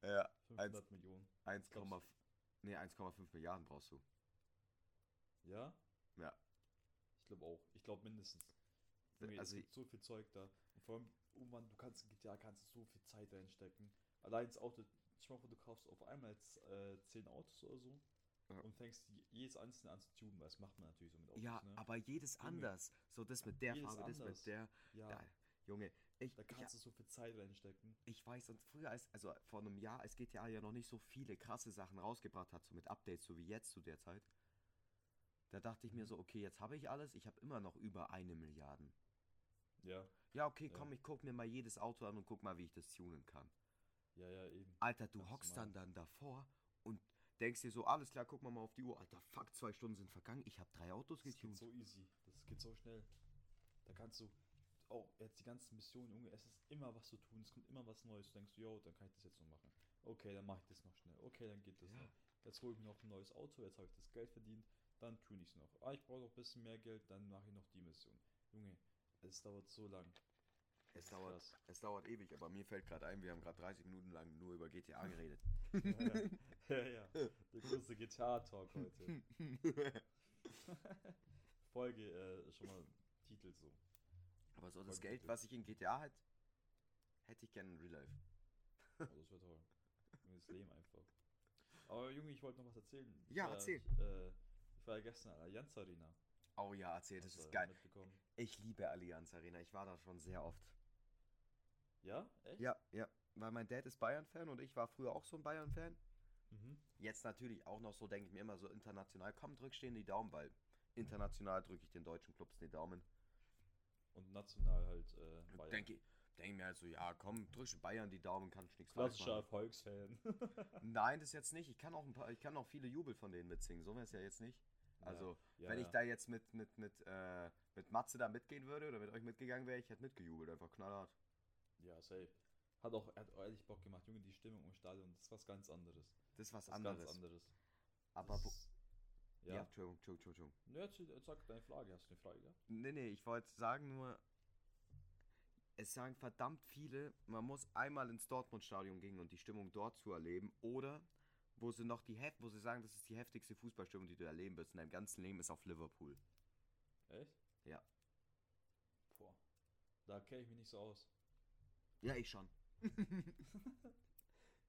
ja, 500 Millionen. 1,5 nee, 1,5 Milliarden brauchst du. Ja? Ja. Ich glaube auch. Ich glaube mindestens. Junge, Also- es gibt so viel Zeug da. Und vor allem, irgendwann, du kannst in GTA kannst du so viel Zeit reinstecken. Allein das Auto, ich hoffe, du kaufst auf einmal jetzt äh, 10 Autos oder so Ja. und fängst jedes einzelne an zu tunen, weil das macht man natürlich so mit Autos, Ja, ne? aber jedes Junge. anders. So das mit der Jedes Farbe, das anders. mit der. ja, Ja, Junge, ich, da ich, kannst du so viel Zeit reinstecken. ich weiß, und früher, als, also vor einem Jahr, als GTA ja noch nicht so viele krasse Sachen rausgebracht hat, so mit Updates, so wie jetzt zu der Zeit, da dachte ich mir so, okay, jetzt habe ich alles, ich habe immer noch über eine Milliarde. Ja, Ja, okay, Ja. komm, ich guck mir mal jedes Auto an und guck mal, wie ich das tunen kann. ja, ja, eben. Alter, du Ganz hockst normal. dann dann davor und denkst dir so, alles klar, guck mal mal auf die Uhr. Alter, fuck, zwei Stunden sind vergangen, ich habe drei Autos Das geht getunt. so easy. Das geht so schnell. Da kannst du auch jetzt die ganzen Missionen, Junge, es ist immer was zu tun. Es kommt immer was Neues. Du denkst, yo, dann kann ich das jetzt noch machen. Okay, dann mache ich das noch schnell. Okay, dann geht das Ja. noch. Jetzt hole ich mir noch ein neues Auto. Jetzt habe ich das Geld verdient. Dann tue ich es noch. Ah, ich brauche noch ein bisschen mehr Geld. Dann mache ich noch die Mission. Junge, es dauert so lang. Es dauert, krass. es dauert ewig, aber mir fällt gerade ein, wir haben gerade 30 Minuten lang nur über GTA geredet. <laughs> ja, ja. Der große GTA-Talk heute. <laughs> Folge äh, schon mal Titel so. aber so das Voll Geld, gut. was ich in GTA hätte, hätte ich gerne in Real Life. Oh, das wäre toll. Das Leben einfach. Aber Junge, ich wollte noch was erzählen. Ja, war, erzähl. Ich, äh, ich war ja gestern Allianz Arena. Oh ja, erzähl, das ist geil. Ich liebe Allianz Arena. Ich war da schon sehr oft. Ja, echt? Ja, ja. Weil mein Dad ist Bayern-Fan und ich war früher auch so ein Bayern-Fan. Mhm. Jetzt natürlich auch noch so, denke ich mir immer so international. Komm, drück stehen die Daumen, weil international drücke ich den deutschen Clubs die Daumen. Und national halt äh, Bayern. Denke denk mir halt so, ja, komm, drück Bayern die Daumen, kannst nichts falsch Klassischer. Erfolgsfan. <laughs> <laughs> Nein, das jetzt nicht. Ich kann auch ein paar, ich kann auch viele Jubel von denen mitsingen. So wäre es ja jetzt nicht. Also, ja, wenn ich ja. da jetzt mit, mit, mit, äh, mit Matze da mitgehen würde oder mit euch mitgegangen wäre, ich hätte mitgejubelt, einfach knallhart. Ja, safe. Hat auch, hat ehrlich Bock gemacht, Junge, die Stimmung im Stadion, das ist was ganz anderes. Das ist was Das anderes. ganz anderes. Aber, Das ja, ja. Entschuldigung, Entschuldigung, Entschuldigung. Ne, erzähl, sag deine Frage, hast du eine Frage gehabt? Nee, nee, ich wollte sagen nur, es sagen verdammt viele, man muss einmal ins Dortmund-Stadion gehen und die Stimmung dort zu erleben. Oder wo sie noch die heft, wo sie sagen, das ist die heftigste Fußballstimmung, die du erleben wirst in deinem ganzen Leben, ist auf Liverpool. Echt? Ja. Boah. Da kenne ich mich nicht so aus. Ja, ich schon. <laughs>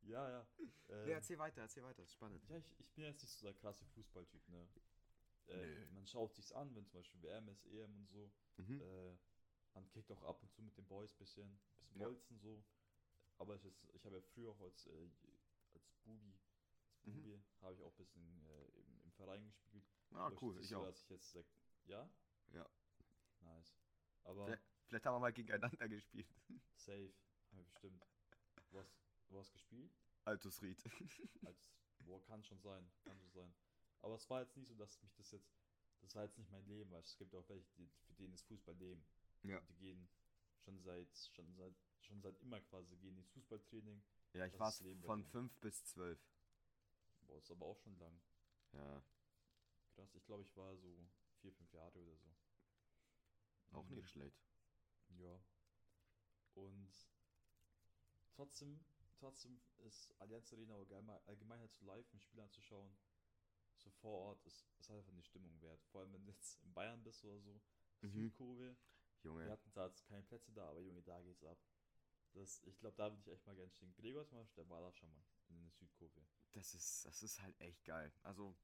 Ja, ja. Ähm, Nee, erzähl weiter, erzähl weiter, das ist spannend. ja, ich, ich bin jetzt nicht so der krasse Fußballtyp, ne? Äh, Nö. Man schaut sich's an, wenn zum Beispiel WM ist, EM und so. Mhm. Äh, man kickt auch ab und zu mit den Boys bisschen, bisschen Ja. bolzen so. Aber ist, ich habe ja früher auch als, äh, als Bubi, als Mhm. Habe ich auch ein bisschen äh, im, im Verein gespielt. Ah, Aber cool, ich so, auch. Dass ich jetzt sag, ja? Ja. Nice. Aber Vielleicht, vielleicht haben wir mal gegeneinander gespielt. safe, wir bestimmt. Wo hast gespielt? Altus Ried. Boah, kann schon sein, kann schon sein. Aber es war jetzt nicht so, dass mich das jetzt, das war jetzt nicht mein Leben, weil es gibt auch welche, die, für denen ist Fußball Leben. Ja. Die gehen schon seit, schon seit, schon seit immer quasi, gehen ins Fußballtraining. Ja, ich war von. 5 bis 12. Boah, ist aber auch schon lang. Ja, Krass, ich glaube, ich war so vier, fünf Jahre oder so. auch Mhm. nicht schlecht. Ja. Und trotzdem, trotzdem ist Allianz Arena allgemein, halt so live ein Spiel anzuschauen. So vor Ort ist, ist halt einfach eine Stimmung wert. Vor allem, wenn du jetzt in Bayern bist oder so. Mhm. Südkurve. Wir Junge. hatten zwar jetzt keine Plätze da, aber Junge, da geht's ab. Das, ich glaube, da würde ich echt mal gerne stehen. Gregor zum Beispiel, der war da schon mal in der Südkurve. Das ist, das ist halt echt geil. Also,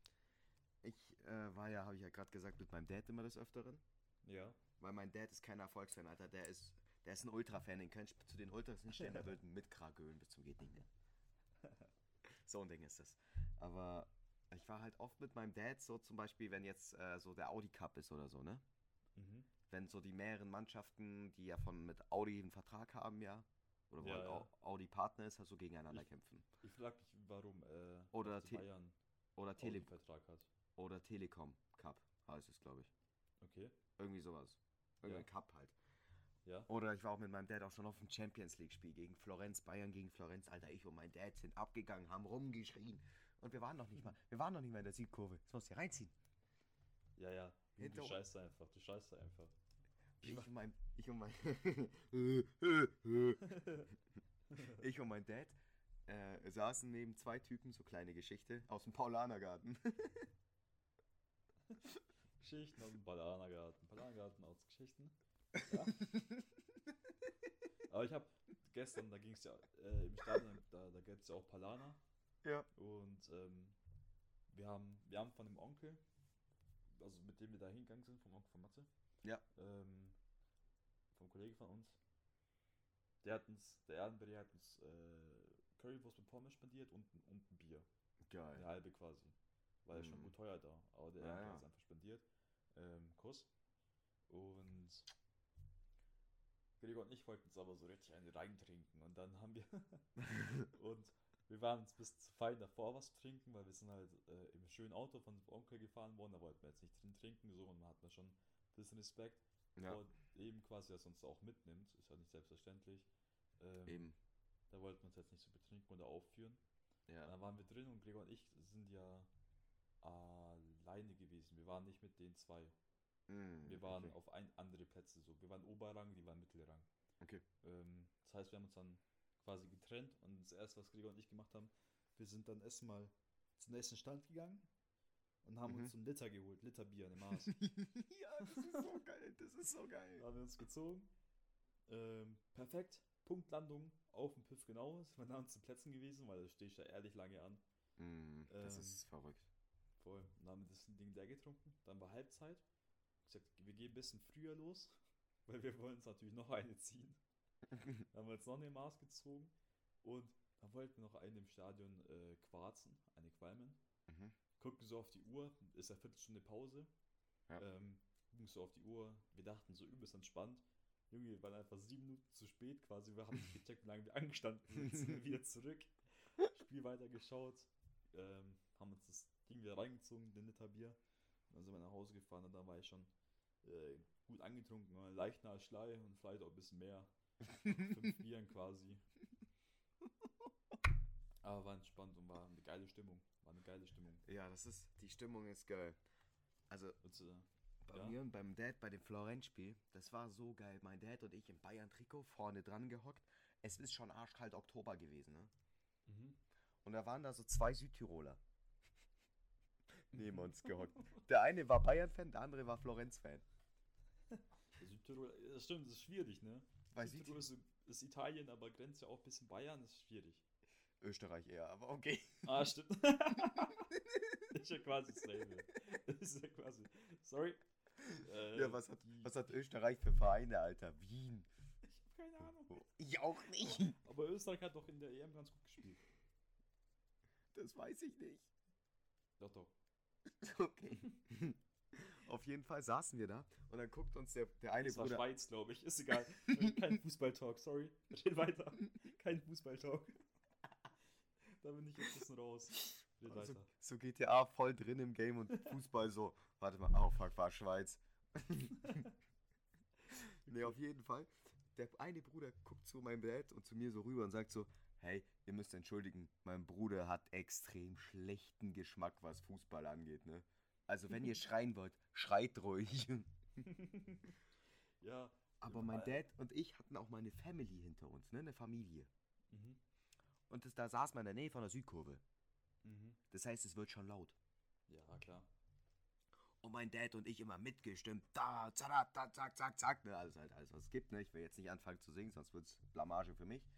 ich äh, war ja, habe ich ja gerade gesagt, mit meinem Dad immer des Öfteren. Ja. Weil mein Dad ist kein Erfolgsfan, Alter. Der ist, der ist ein Ultra-Fan. Den könnte ich zu den Ultras <laughs> hinstellen, der würde mit Kragölen bis zum geht nicht mehr. <laughs> So ein Ding ist das. Aber ich war halt oft mit meinem Dad, so zum Beispiel, wenn jetzt äh, so der Audi Cup ist oder so, ne? Mhm. Wenn so die mehreren Mannschaften, die ja von mit Audi einen Vertrag haben, ja, oder wo Ja, halt ja. Au- Audi Partner ist, halt so gegeneinander Ich- kämpfen. Ich frage mich, warum äh, Oder Te- Bayern Oder, Tele Vertrag hat. oder Telekom Cup heißt es, glaube ich. Okay. Irgendwie sowas. Irgendein Ja. Cup halt. Ja. Oder ich war auch mit meinem Dad auch schon auf dem Champions League-Spiel gegen Florenz, Bayern gegen Florenz. Alter, ich und mein Dad sind abgegangen, haben rumgeschrien. Und wir waren noch nicht mal, wir waren noch nicht mal in der Südkurve. Das musst du reinziehen. Ja, ja. Du scheißt einfach, du scheißt einfach. Ich und mein, ich und mein, <laughs> ich und mein Dad äh, saßen neben zwei Typen, so kleine Geschichte, aus dem Paulanergarten. <laughs> Geschichten aus dem Bananergarten. Bananergarten aus Geschichten. Ja. Aber ich habe gestern, da ging es ja äh, im Stadion, da, da gibt es ja auch Palana. Ja. Und ähm, wir, haben, wir haben von dem Onkel, also mit dem wir da hingegangen sind, vom Onkel von Matze, Ja. ähm, vom Kollegen von uns, der hat uns, der Erdenberger hat uns äh, Currywurst mit Pommes spendiert und, ein- und ein Bier. Eine Geil. halbe quasi. Weil er schon Mhm. gut teuer da. Aber der Ja, hat ja. uns einfach spendiert. Ähm, Kuss. Und Gregor und ich wollten uns aber so richtig einen reintrinken. Und dann haben wir. <laughs> und wir waren uns bis zu fein davor was trinken, weil wir sind halt äh, im schönen Auto von Onkel gefahren worden. Da wollten wir jetzt nicht drin trinken. So, und man hat da schon ein bisschen Respekt Ja, vor dem quasi, dass er uns auch mitnimmt. Ist ja nicht selbstverständlich. Ähm, eben. Da wollten wir uns jetzt nicht so betrinken oder aufführen. Ja. Dann waren wir drin und Gregor und ich sind ja alleine gewesen. Wir waren nicht mit den zwei. Mm, Wir waren okay. auf ein, andere Plätze so. Wir waren Oberrang, die waren Mittelrang. Okay. Ähm, das heißt, wir haben uns dann quasi getrennt und das erste, was Gregor und ich gemacht haben, wir sind dann erstmal zum nächsten Stand gegangen und haben Mhm. uns einen Liter geholt, Liter Bier, eine Maß. <laughs> ja, das ist so geil. Das ist so geil. haben wir uns gezogen. Ähm, perfekt. Punktlandung auf dem Piff genau. Sind wir nah zu Plätzen gewesen, weil da stehe ich da ehrlich lange an. Mm, das Ähm, ist verrückt. Voll. Und dann haben wir das Ding leer getrunken. Dann war Halbzeit. Uns gesagt, wir gehen ein bisschen früher los, <laughs> weil wir wollen uns natürlich noch eine ziehen. <laughs> Dann haben wir jetzt noch eine Maß gezogen und dann wollten wir noch einen im Stadion äh, quarzen, eine qualmen. Mhm. Gucken so auf die Uhr, ist ja Viertelstunde Pause. Ja. Ähm, gucken so auf die Uhr, wir dachten so übelst entspannt. Junge, wir waren einfach sieben Minuten zu spät quasi. Wir haben nicht gecheckt, wie lange wir angestanden sind. Sind wieder zurück. Spiel weiter geschaut. Ähm, haben uns das Ding wieder reingezogen, den Liter Bier. Und dann sind wir nach Hause gefahren und dann war ich schon äh, gut angetrunken. ne? Leicht nach Schlei und vielleicht auch ein bisschen mehr. Fünf Bieren quasi. Aber war entspannt und war eine geile Stimmung. War eine geile Stimmung. Ja, das ist, die Stimmung ist geil. Also bei Ja. mir und beim Dad bei dem Florenz-Spiel, das war so geil. Mein Dad und ich im Bayern-Trikot vorne dran gehockt. Es ist schon arschkalt Oktober gewesen, ne? mhm. Und da waren da so zwei Südtiroler <laughs> neben uns gehockt. Der eine war Bayern-Fan, der andere war Florenz-Fan. Südtirol, das stimmt, das ist schwierig, ne? Bei Südtirol ist, ist Italien, aber grenzt ja auch ein bisschen Bayern, das ist schwierig. Österreich eher, aber okay. Ah, stimmt. <laughs> das ist ja quasi dasselbe. Das ist ja quasi. Sorry. Äh, Ja, was hat, was hat Österreich für Vereine, Alter? Wien. Ich hab keine Ahnung. Ich auch nicht. Aber Österreich hat doch in der EM ganz gut gespielt. Das weiß ich nicht. Doch, doch. <laughs> Okay. Auf jeden Fall saßen wir da und dann guckt uns der, der eine Das war Bruder. Schweiz, glaube ich. Ist egal. Kein <laughs> Fußballtalk, sorry. Red weiter. Kein Fußballtalk. Da bin ich jetzt ein bisschen raus. <laughs> Also, so GTA voll drin im Game und <laughs> Fußball so. Warte mal, oh fuck, war Schweiz. <laughs> nee, auf jeden Fall. Der eine Bruder guckt zu meinem Dad und zu mir so rüber und sagt so, hey, ihr müsst entschuldigen, mein Bruder hat extrem schlechten Geschmack, was Fußball angeht, ne? Also wenn ihr schreien wollt, schreit ruhig. ja. Aber mein Dad und ich hatten auch mal eine Family hinter uns, ne? Eine Familie. Mhm. Und das, da saß man in der Nähe von der Südkurve. Mhm. Das heißt, es wird schon laut. Ja, klar. Und mein Dad und ich immer mitgestimmt. Da, zack, zack, zack, zack, zack. Ne? Alles halt, alles, was es gibt. Ne? Ich will jetzt nicht anfangen zu singen, sonst wird es Blamage für mich.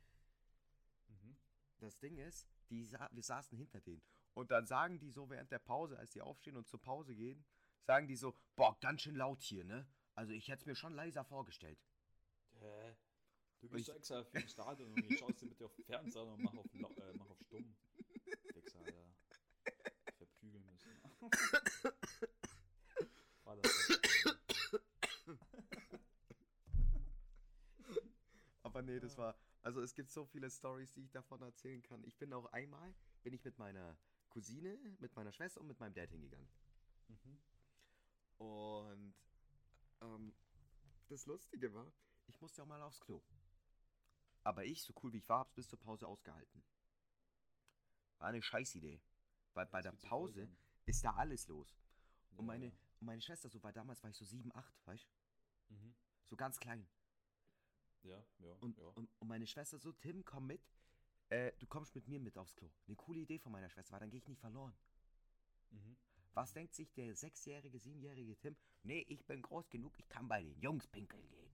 Mhm. Das Ding ist, die sa wir saßen hinter denen. Und dann sagen die so während der Pause, als die aufstehen und zur Pause gehen, sagen die so, boah, ganz schön laut hier, ne? Also ich hätte es mir schon leiser vorgestellt. Hä? Du Ich- gehst doch extra für ein Stadion und ich schaust dir bitte auf den Fernseher und mach auf, äh, mach auf stumm. Wichser, Alter. Verprügeln müssen. War das? Aber nee, das war, also es gibt so viele Stories, die ich davon erzählen kann. Ich bin auch einmal, bin ich mit meiner Cousine, mit meiner Schwester und mit meinem Dad hingegangen. Mhm. Und ähm, das Lustige war, ich musste auch mal aufs Klo. Aber ich, so cool wie ich war, hab's bis zur Pause ausgehalten. War eine Scheißidee. Weil bei der Pause ist da alles los. Und meine, Ja, und meine Schwester, so, weil damals war ich so 7, 8, weißt du? Mhm. So ganz klein. Ja, ja, Und, ja. und, und meine Schwester so, Tim, komm mit. Äh, du kommst mit mir mit aufs Klo. Eine coole Idee von meiner Schwester, weil dann gehe ich nicht verloren. Mhm. Was denkt sich der sechsjährige, siebenjährige Tim? Nee, ich bin groß genug, ich kann bei den Jungs pinkeln gehen.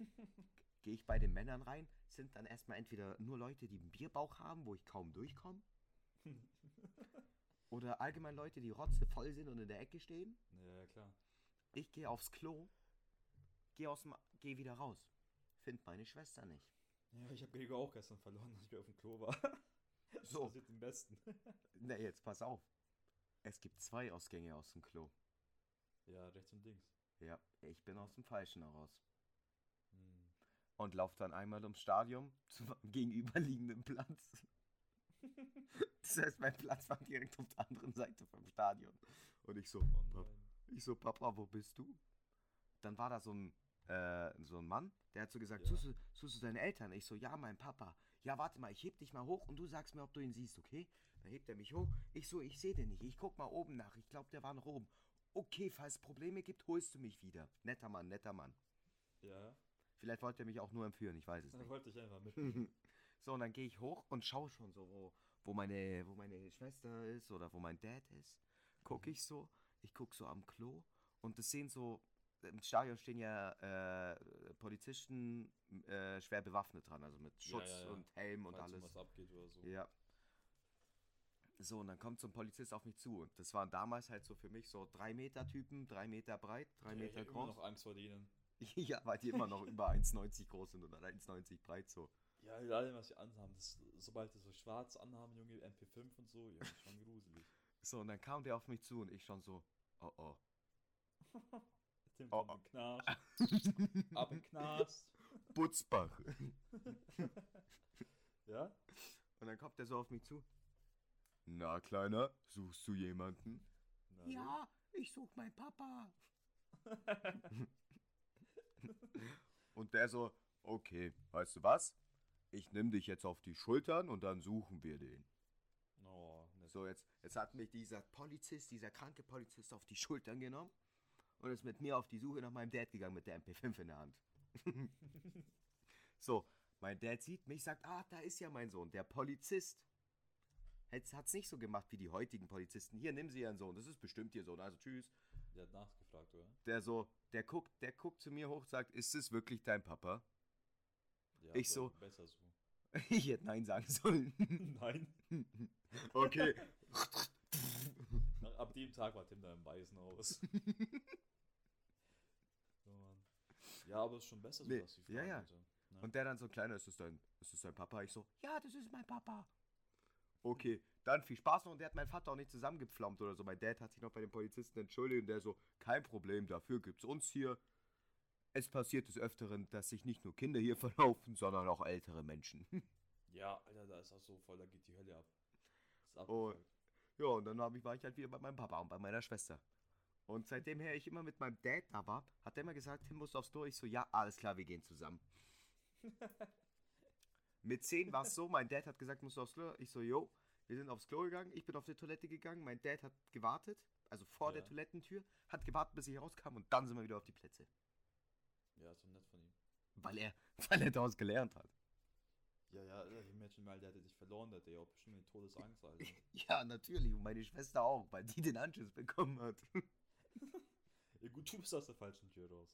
<laughs> Gehe ich bei den Männern rein, sind dann erstmal entweder nur Leute, die einen Bierbauch haben, wo ich kaum durchkomme, <laughs> oder allgemein Leute, die rotze voll sind und in der Ecke stehen. ja, klar. Ich gehe aufs Klo, gehe gehe wieder raus. Find meine Schwester nicht. Ja, ich habe Gregor auch gestern verloren, als ich auf dem Klo war. <laughs> Das So. passiert am besten. <laughs> Na, jetzt pass auf. Es gibt zwei Ausgänge aus dem Klo. Ja, rechts und links. Ja, ich bin aus dem falschen heraus. Und laufe dann einmal ums Stadion zum <laughs> gegenüberliegenden Platz. <laughs> Das heißt, mein Platz war direkt auf der anderen Seite vom Stadion. Und ich so, Oh ich so, Papa, wo bist du? Dann war da so ein, äh, so ein Mann, der hat so gesagt, Ja. suchst, du, suchst du deine Eltern? Ich so, ja, mein Papa. Ja, warte mal, ich heb dich mal hoch und du sagst mir, ob du ihn siehst, okay? Dann hebt er mich hoch. Ich so, ich sehe den nicht. Ich guck mal oben nach. Ich glaube, der war noch oben. Okay, falls es Probleme gibt, holst du mich wieder. Netter Mann, netter Mann. Ja, Vielleicht wollte er mich auch nur entführen, ich weiß es dann nicht. wollte ich einfach <laughs> mit. so, und dann gehe ich hoch und schaue schon so, wo, wo, meine, wo meine Schwester ist oder wo mein Dad ist. Guck Mhm. ich so, ich guck so am Klo und das sehen so, im Stadion stehen ja äh, Polizisten äh, schwer bewaffnet dran, also mit Ja, Schutz ja, ja. und Helm und Falls alles. irgendwas abgeht oder so. Ja. So, und dann kommt so ein Polizist auf mich zu. Und das waren damals halt so für mich so drei Meter Typen, drei Meter breit, drei Ja, ich Meter hab immer groß. noch Angst vor denen. <laughs> ja, weil die immer noch über 1,90 groß sind oder 1,90 breit so. Ja, alle, was sie anhaben, das, sobald die so schwarz anhaben, Junge, MP5 und so, ja, schon gruselig. <laughs> So, und dann kam der auf mich zu und ich schon so, oh oh. Tim Oh, kommt im Knast. <laughs> Ab im Knast. Butzbach. Ja? Und dann kommt der so auf mich zu. Na, Kleiner, suchst du jemanden? Na, du? Ja, ich such meinen Papa. Und der so, okay, weißt du was? Ich nehme dich jetzt auf die Schultern und dann suchen wir den. Oh. So, jetzt, jetzt hat mich dieser Polizist, dieser kranke Polizist auf die Schultern genommen und ist mit mir auf die Suche nach meinem Dad gegangen mit der MP5 in der Hand. <laughs> so, mein Dad sieht mich, sagt, ah, da ist ja mein Sohn, der Polizist. Jetzt hat's nicht so gemacht wie die heutigen Polizisten. Hier, nimm sie ihren Sohn, das ist bestimmt ihr Sohn, also tschüss. Der hat nachgefragt, oder? Der so, der guckt, der guckt zu mir hoch, sagt, ist es wirklich dein Papa? Ja, Ich so- Besser so. <laughs> ich hätte Nein sagen sollen. <laughs> Nein. <laughs> okay. Ab dem Tag war Tim da im Weißen aus. oh Mann. Ja, aber es ist schon besser, so Nee, dass sie ja, fragen ja. bitte. Ne? Und der dann so kleiner, ist das dein, ist dein Papa? Ich so, ja, das ist mein Papa. Okay, dann viel Spaß noch. Und der hat meinen Vater auch nicht zusammengepflaumt oder so. Mein Dad hat sich noch bei den Polizisten entschuldigt und der so, kein Problem, dafür gibt's uns hier. Es passiert des Öfteren, dass sich nicht nur Kinder hier <laughs> verlaufen, sondern auch ältere Menschen. <laughs> Ja, Alter, da ist auch so voll, da geht die Hölle ab. Oh. ja, und dann ich, war ich halt wieder bei meinem Papa und bei meiner Schwester. Und seitdem her ich immer mit meinem Dad da war, hat er immer gesagt, Tim musst aufs Klo. Ich so, ja, alles klar, wir gehen zusammen. <laughs> Mit 10 war es so, mein Dad hat gesagt, musst du aufs Klo? Ich so, jo. Wir sind aufs Klo gegangen, ich bin auf die Toilette gegangen, mein Dad hat gewartet, also vor der Ja. Toilettentür, hat gewartet, bis ich rauskam und dann sind wir wieder auf die Plätze. Ja, so nett von ihm. Weil er, <laughs> weil er daraus gelernt hat. Ja, ja, Alter, imagine mal, der hätte dich verloren, der hätte ja auch bestimmt eine Todesangst, Alter. <laughs> Ja, natürlich. Und meine Schwester auch, weil die den Anschluss bekommen hat. <laughs> ja gut, du bist aus der falschen Tür raus.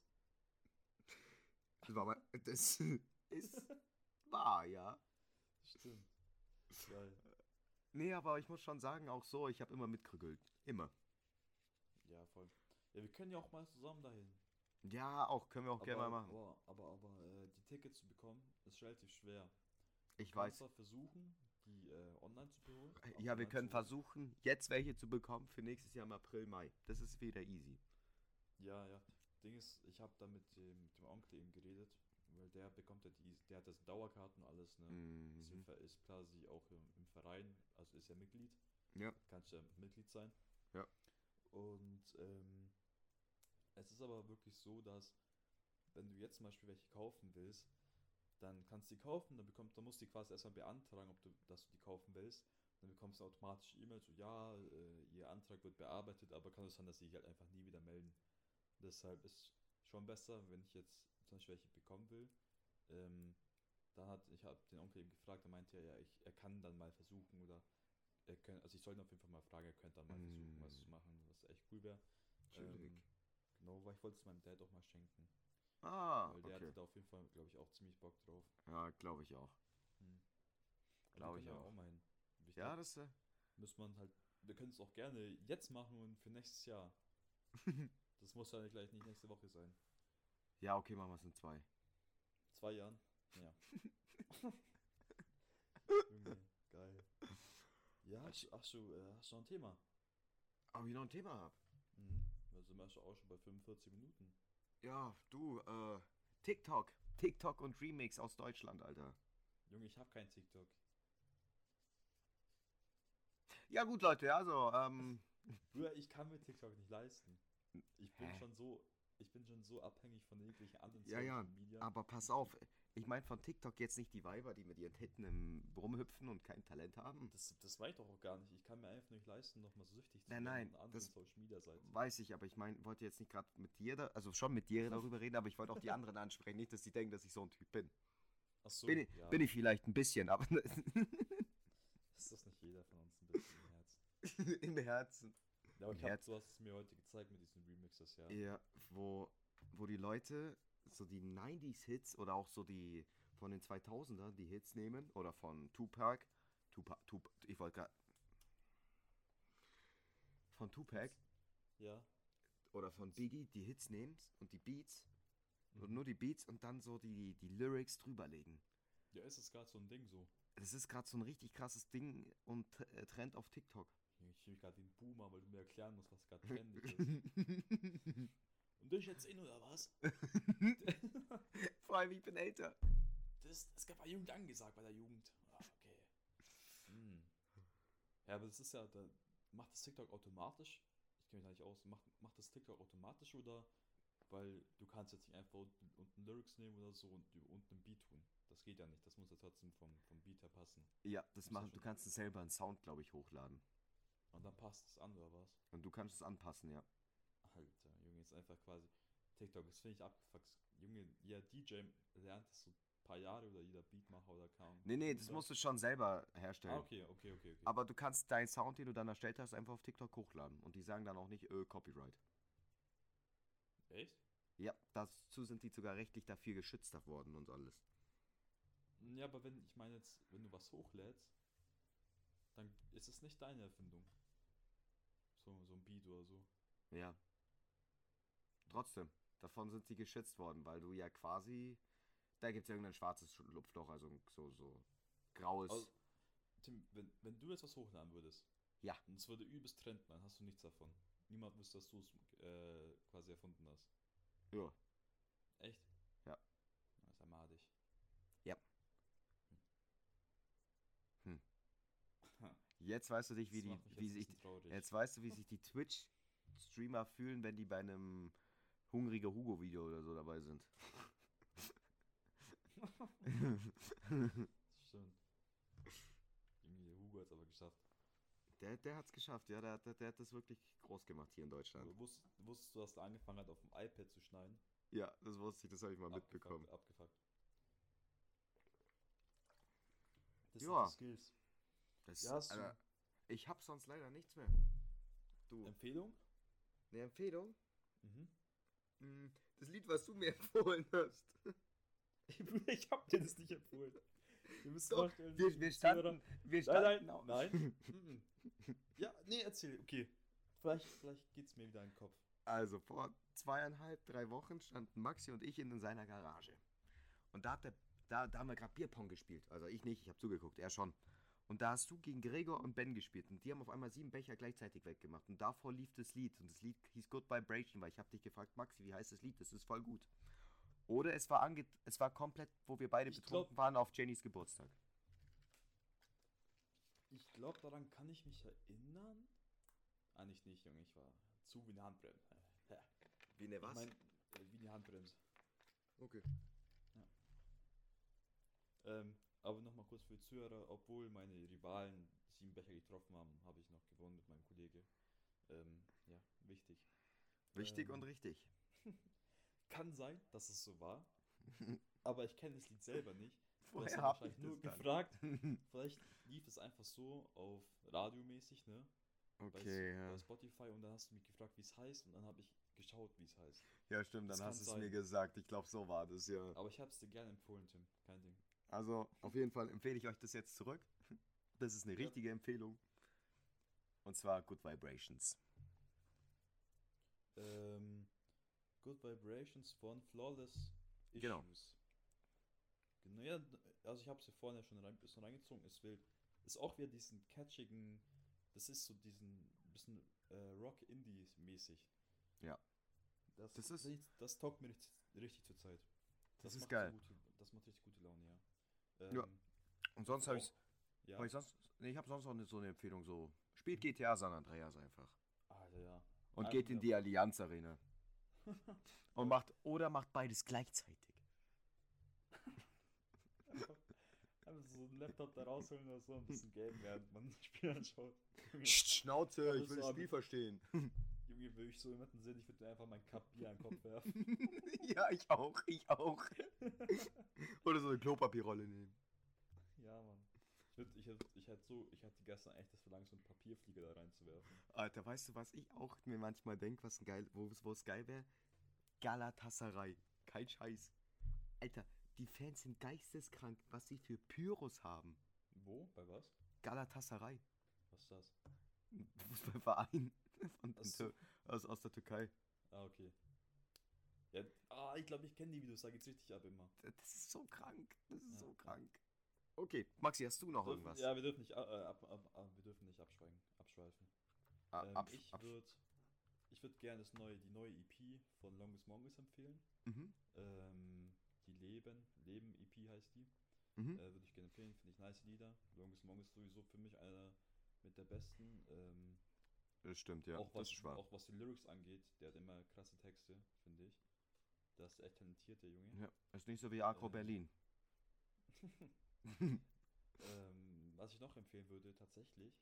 Das war mal, das ist wahr, ja. Stimmt. Geil. Nee, aber ich muss schon sagen, auch so, ich habe immer mitgegrügelt. Immer. Ja, voll. Ja, wir können ja auch mal zusammen dahin. Ja, auch, können wir auch gerne mal machen. Aber, aber, aber äh, die Tickets zu bekommen, ist relativ schwer. Ich Du kannst weiß. zwar versuchen, die äh, online zu beholen. Ja, online wir können versuchen, jetzt welche zu bekommen für nächstes Jahr im April, Mai. Das ist wieder easy. Ja, ja. Ding ist, ich habe da mit dem, mit dem Onkel eben geredet, weil der bekommt ja die, der hat das Dauerkarten und alles, ne? Ist, Mhm. Ver- ist quasi auch im, im Verein, also ist ja Mitglied. Ja. Kannst ja Mitglied sein. Ja. Und ähm, es ist aber wirklich so, dass wenn du jetzt zum Beispiel welche kaufen willst, dann kannst du die kaufen, dann bekommst, dann musst du die quasi erstmal beantragen, ob du, dass du die kaufen willst. Dann bekommst du automatisch E-Mail, so ja, äh, ihr Antrag wird bearbeitet, aber kann es sein, dass sie sich halt einfach nie wieder melden. Deshalb ist schon besser, wenn ich jetzt zum Beispiel welche bekommen will. Ähm, dann hat, ich habe den Onkel eben gefragt, er meinte ja, ich, er kann dann mal versuchen oder er könnt, also ich sollte ihn auf jeden Fall mal fragen, er könnte dann mal versuchen, was Mm. zu machen, was echt cool wäre. Ähm, genau, weil ich wollte es meinem Dad auch mal schenken. Ah, weil der okay. hatte da auf jeden Fall, glaube ich, auch ziemlich Bock drauf. Ja, glaube ich auch. Hm. Aber Glaub wir ich auch. auch mal hin. Ich Ja, glaub, das äh, muss man halt, wir können es auch gerne jetzt machen und für nächstes Jahr. <laughs> Das muss ja gleich nicht nächste Woche sein. Ja, okay, machen wir es in zwei. Zwei Jahren? Ja. <laughs> Junge, geil. Ja, hast, hast, du, äh, hast du noch ein Thema? Aber ich noch ein Thema habe. Mhm. Da sind wir auch schon bei 45 Minuten. Ja, du, äh, TikTok. TikTok und Remix aus Deutschland, Alter. Junge, ich habe kein TikTok. Ja, gut, Leute, also, ähm, Bruder, ich kann mir TikTok nicht leisten. Ich bin Hä? schon so, ich bin schon so abhängig von jeglichen anderen Ja, ja, Social Media. aber pass auf. Ich meine von TikTok jetzt nicht die Weiber, die mit ihren Titten im rumhüpfen und kein Talent haben. Das, das weiß ich doch auch gar nicht. Ich kann mir einfach nicht leisten, nochmal so süchtig zu Nein, werden nein, anderen das- Social Media Seiten. Weiß ich, aber ich meine, wollte jetzt nicht gerade mit dir, da, also schon mit dir darüber reden, aber ich wollte auch die anderen ansprechen. Nicht, dass die denken, dass ich so ein Typ bin. Ach so, bin, ich, ja. bin ich vielleicht ein bisschen, aber <laughs> Ist das nicht jeder von uns ein bisschen im Herzen? <laughs> im Herzen. Ja, aber Im ich hab, Herz- du hast es mir heute gezeigt mit diesen Remixes, ja. Ja, wo, wo die Leute so die 90s-Hits oder auch so die von den 2000ern die Hits nehmen oder von Tupac. Tupac, Tupac ich wollte gerade. von Tupac Ja. oder von Biggie die Hits nimmst und die Beats und Mhm. nur die Beats und dann so die, die Lyrics drüberlegen. Ja, ist es gerade so ein Ding so. Das ist gerade so ein richtig krasses Ding und äh, Trend auf TikTok. Ich mich gerade wie ein Boomer, weil du mir erklären musst, was gerade trendig ist. <laughs> Und durch jetzt in oder was? Vor allem, ich bin älter. Das, das gab bei Jugend angesagt, bei der Jugend. Ah, okay. Hm. Ja, aber das ist ja, da macht das TikTok automatisch. Ich kenne mich da nicht aus. Macht, macht das TikTok automatisch oder weil du kannst jetzt nicht einfach unten, unten Lyrics nehmen oder so und unten ein Beat tun. Das geht ja nicht. Das muss ja trotzdem vom, vom Beat her passen. Ja, das machen. Du kannst es selber einen Sound, glaube ich, hochladen. Und dann passt es an oder was? Und du kannst es anpassen, ja. Alter, Junge, jetzt einfach quasi TikTok. Das finde ich abgefuckt. Junge, jeder DJ lernt das so ein paar Jahre oder jeder Beatmacher oder kaum. Nee, nee, das musst du schon selber herstellen. Ah, okay, okay, okay, okay. Aber du kannst deinen Sound, den du dann erstellt hast, einfach auf TikTok hochladen. Und die sagen dann auch nicht, äh, Copyright. Echt? Ja, dazu sind die sogar rechtlich dafür geschützt worden und alles. Ja, aber wenn, ich meine jetzt, wenn du was hochlädst, dann ist es nicht deine Erfindung. So, so ein Beat oder so. Ja. Trotzdem, davon sind sie geschützt worden, weil du ja quasi. Da gibt es irgendein schwarzes Lupfloch, also so, so graues. Also, Tim, wenn, wenn du jetzt was hochladen würdest, Ja. und es würde übelst trenden, dann hast du nichts davon. Niemand wüsste, dass du es äh, quasi erfunden hast. ja. Echt? Ja. Das ist ja madig. Jetzt weißt du dich, wie Das die, wie sich, traurig. jetzt weißt du, wie sich die Twitch-Streamer fühlen, wenn die bei einem hungriger Hugo-Video oder so dabei sind. <laughs> Stimmt. Der Hugo hat es aber geschafft. Der, der hat's geschafft, ja, der, der, der hat das wirklich groß gemacht hier in Deutschland. Wusst, wusstest du, dass er angefangen hat, auf dem iPad zu schneiden? Ja, das wusste ich, das habe ich mal mitbekommen. Abgefuckt, abgefuckt. Das Ja. sind die Skills. Das, Ja, hast du- Alter, ich hab sonst leider nichts mehr. Du, Empfehlung? eine Empfehlung? Mhm. Mm, Das Lied, was du mir <laughs> empfohlen hast. Ich hab dir das nicht empfohlen. Wir müssen Doch, vorstellen, Wir, wir standen, wir Nein, standen nein, auf- nein. <laughs> Mhm. ja, nee, erzähl. Okay. Vielleicht, vielleicht geht's mir wieder in den Kopf. Also vor zweieinhalb, drei Wochen standen Maxi und ich in seiner Garage. Und da, hat der, da, da haben wir gerade Bierpong gespielt. Also ich nicht, ich habe zugeguckt, er schon. Und da hast du gegen Gregor und Ben gespielt. Und die haben auf einmal sieben Becher gleichzeitig weggemacht. Und davor lief das Lied. Und das Lied hieß Good Vibration, weil ich habe dich gefragt, Maxi, wie heißt das Lied? Das ist voll gut. Oder es war, ange es war komplett, wo wir beide Ich betrunken glaub- waren, auf Jennys Geburtstag. Ich glaube, daran kann ich mich erinnern. Eigentlich nicht, Junge. Ich war zu wie eine Handbremse. <laughs> Ja. Wie eine Ich mein, äh, wie eine Handbremse. Okay. Ähm, aber nochmal kurz für die Zuhörer, obwohl meine Rivalen sieben Becher getroffen haben, habe ich noch gewonnen mit meinem Kollege. Ähm, ja, wichtig. Wichtig Ähm, und richtig. <laughs> Kann sein, dass es so war, <laughs> aber ich kenne das Lied selber nicht. Du hast Woher ja hab wahrscheinlich ich nur gefragt. <laughs> Vielleicht lief es einfach so auf radiomäßig, ne? Bei, Okay, S- ja. bei Spotify und dann hast du mich gefragt, wie es heißt und dann habe ich geschaut, wie es heißt. Ja, stimmt, Das dann hast du es mir gesagt. Ich glaube, so war das, ja. Aber ich habe es dir gerne empfohlen, Tim. Kein Ding. Also, auf jeden Fall empfehle ich euch das jetzt zurück. <laughs> Das ist eine Ja. richtige Empfehlung. Und zwar Good Vibrations. Ähm, Good Vibrations von Flawless Issues. Genau. Genau, ja, also ich habe sie vorhin ja schon rein, bisschen reingezogen. Es will, ist auch wieder diesen catchigen, das ist so diesen bisschen äh, Rock-Indie-mäßig. Ja. Das, Das ist- Das, das taugt mir richtig, richtig zur Zeit. Das ist macht geil. So gute, das macht richtig gute Laune, ja. Ja. Ähm, Und sonst habe ich, ja. hab ich sonst, nee, ich habe sonst noch eine, so eine Empfehlung, so spielt GTA San Andreas einfach. Alter, ja. Und Einfach geht in die Allianz Arena. <laughs> Und macht, oder macht beides gleichzeitig. <laughs> Einfach, so einen Laptop da rausholen oder so ein bisschen Game während man das Spiel anschaut. Schnauze, <laughs> Ja, ich will das Spiel verstehen. Junge, würde ich so jemanden sehen, ich würde einfach mein Cup Bier an den Kopf werfen. <laughs> ja, ich auch, ich auch. <laughs> Oder so eine Klopapierrolle nehmen. ja, Mann. Ich, würd, ich, hätt- ich, hätt so, ich hatte gestern echt das Verlangen, so einen Papierflieger da reinzuwerfen. Alter, weißt du, was ich auch mir manchmal denke, was ein geil, wo es geil wäre? Galatasaray. Kein Scheiß. Alter, die Fans sind geisteskrank, was sie für Pyros haben. Wo? Bei was? Galatasaray. Was ist das? <laughs> Ein Fußballverein. <laughs> Tür aus, aus der Türkei. Ah, okay. Ja, ah, ich glaube, ich kenne die Videos, da geht's richtig ab immer. Das ist so krank. Das ist Ja. so krank. Okay, Maxi, hast du noch Dürfen- irgendwas? Ja, wir dürfen nicht, äh, ab, ab, ab, wir dürfen nicht abschweigen, abschweifen. Ah, Ähm, ich würde ich würd gerne das neue, die neue EP von Longest Mongoose empfehlen. Mhm. Ähm, die Leben, Leben EP heißt die. Mhm. Äh, würde ich gerne empfehlen, finde ich nice Lieder. Longest Mongoose sowieso für mich einer mit der besten. Ähm, Das stimmt, ja. auch, was, das ist wahr. auch was die Lyrics angeht, der hat immer krasse Texte, finde ich. Das ist echt talentiert, der Junge. Ja, ist nicht so wie Agro Ähm, Berlin. <laughs> Ähm, was ich noch empfehlen würde, tatsächlich,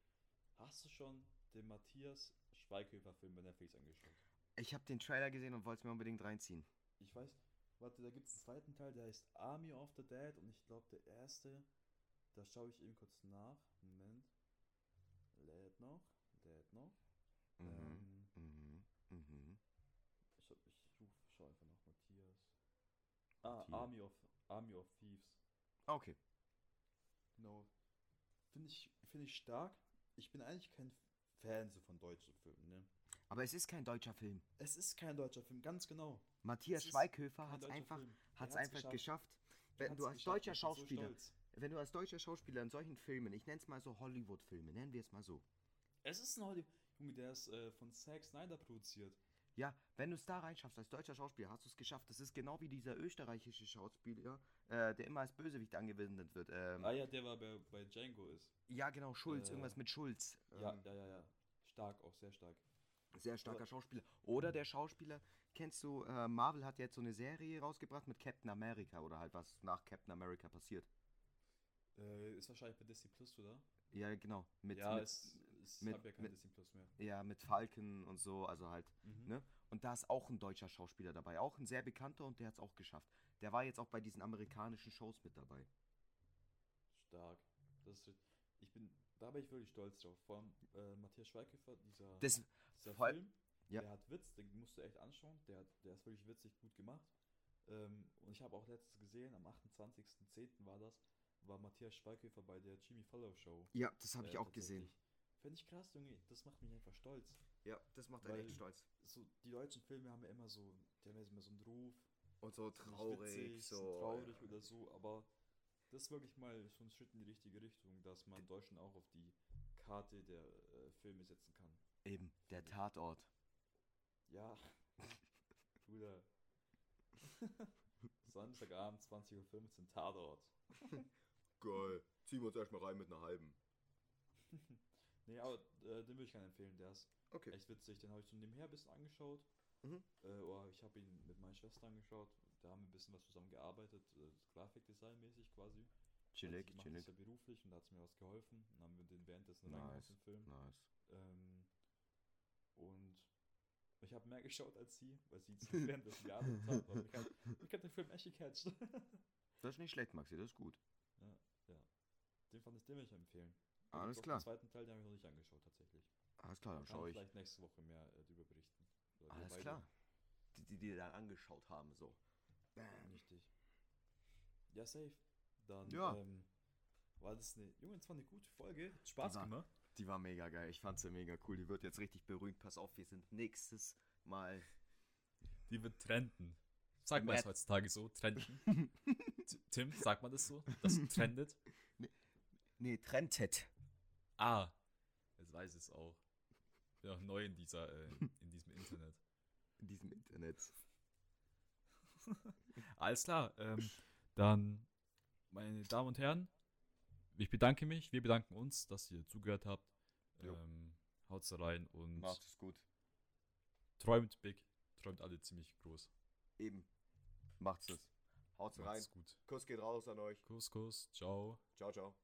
hast du schon den Matthias Schweighöfer-Film bei Netflix angeschaut? Ich habe den Trailer gesehen und wollte es mir unbedingt reinziehen. Ich weiß, warte, da gibt es einen zweiten Teil, der heißt Army of the Dead und ich glaube, der erste, da schaue ich eben kurz nach. Moment. Lädt noch, lädt noch. Mhm. Ähm, Mhm. Mhm. ich ich ruf, schau einfach nach Matthias. Ah. Army of, Army of Thieves. Okay. Genau. Finde ich, finde ich stark. Ich bin eigentlich kein Fan so von deutschen Filmen, ne? Aber es ist kein deutscher Film. Es ist kein deutscher Film, ganz genau. Matthias Schweighöfer hat es einfach, hat's hat's einfach geschafft. Er Wenn du als geschafft, deutscher so Schauspieler, stolz. wenn du als deutscher Schauspieler in solchen Filmen, ich nenne es mal so Hollywood-Filme, nennen wir es mal so. Es ist ein Hollywood. Junge, der ist äh, von Zack Snyder produziert. Ja, wenn du es da reinschaffst als deutscher Schauspieler, hast du es geschafft. Das ist genau wie dieser österreichische Schauspieler, äh, der immer als Bösewicht angewendet wird. Ähm, Ah ja, der war bei, bei Django ist. ja, genau, Schulz, äh, irgendwas mit Schulz. Ja, Ähm, ja, ja, ja. Stark, auch sehr stark. Sehr starker Schauspieler. Oder der Schauspieler, kennst du, äh, Marvel hat jetzt so eine Serie rausgebracht mit Captain America oder halt was nach Captain America passiert. Äh, ist wahrscheinlich bei Disney Plus, oder? Ja, genau. Mit, ja, mit, es, es mit- hab ja kein mit- Disney Plus mehr. ja, mit Falken und so, also halt, Mhm. ne? Und da ist auch ein deutscher Schauspieler dabei, auch ein sehr bekannter und der hat es auch geschafft. Der war jetzt auch bei diesen amerikanischen Shows mit dabei. Stark. Das ist, ich bin, da bin ich wirklich stolz drauf. Vor allem äh, Matthias Schweighöfer, dieser, Das, dieser voll- Film, ja. der hat Witz, den musst du echt anschauen. Der, hat- der ist wirklich witzig gut gemacht. Ähm, und ich habe auch letztens gesehen, am 28.10. war das, war Matthias Schweighöfer bei der Jimmy Fallon Show. ja, das habe äh, ich auch gesehen. Finde ich krass, Junge. Das macht mich einfach stolz. Ja, das macht einen echt stolz. So, die deutschen Filme haben ja immer so, die haben ja immer so einen Ruf. Und so traurig, witzig, so. traurig oder so, aber das ist wirklich mal so ein Schritt in die richtige Richtung, dass man Deutschland auch auf die Karte der äh, Filme setzen kann. Eben, der Tatort. Ja, <laughs> Bruder. <laughs> Samstagabend, 20.15 Uhr, Tatort. Geil. Ziehen wir uns erstmal rein mit einer halben. <laughs> Nee, aber äh, den würde ich gerne empfehlen, der ist Okay. echt witzig. Den habe ich so nebenher ein bisschen angeschaut. Mhm. Äh, oder ich habe ihn mit meiner Schwester angeschaut. Da haben wir ein bisschen was zusammen gearbeitet, äh, Grafikdesign-mäßig quasi. Chillig, macht chillig. das ja beruflich und da hat sie mir was geholfen. Dann haben wir den währenddessen Nice. reingemacht, den Film. Nice. Ähm, und ich habe mehr <laughs> geschaut als sie, weil sie zu <laughs> währenddessen gearbeitet hat. Aber ich habe ich hab den Film echt gecatcht. <laughs> Das ist nicht schlecht, Maxi, das ist gut. Den fand ich, den will ich empfehlen. Alles klar. Den zweiten Teil, den habe ich noch nicht angeschaut, tatsächlich. Alles klar, dann Kann schau ich ich. vielleicht nächste Woche mehr äh, darüber berichten. Oder Alles klar. Die, die, die dann angeschaut haben, so. Bam. Richtig. Ja, safe. Dann Ja. Ähm, war das eine, Junge, das war eine gute Folge. Hat Spaß Die war- gemacht. Die war mega geil. Ich fand sie mega cool. Die wird jetzt richtig berühmt. Pass auf, wir sind nächstes Mal. Die wird trenden. Sagt man es heutzutage so, trenden. <laughs> Tim, sagt man das so? Das <laughs> trendet? Nee, Trentet. Ah, jetzt weiß ich es auch. Bin auch neu in dieser, äh, in diesem Internet. In diesem Internet. <laughs> Alles klar, ähm, dann, meine Damen und Herren, ich bedanke mich, wir bedanken uns, dass ihr zugehört habt. Ähm, haut's rein und Macht es gut. träumt big, träumt alle ziemlich groß. Eben. Macht's es. Haut's rein. Macht's gut. Kuss geht raus an euch. Kuss, Kuss, ciao. Ciao, ciao.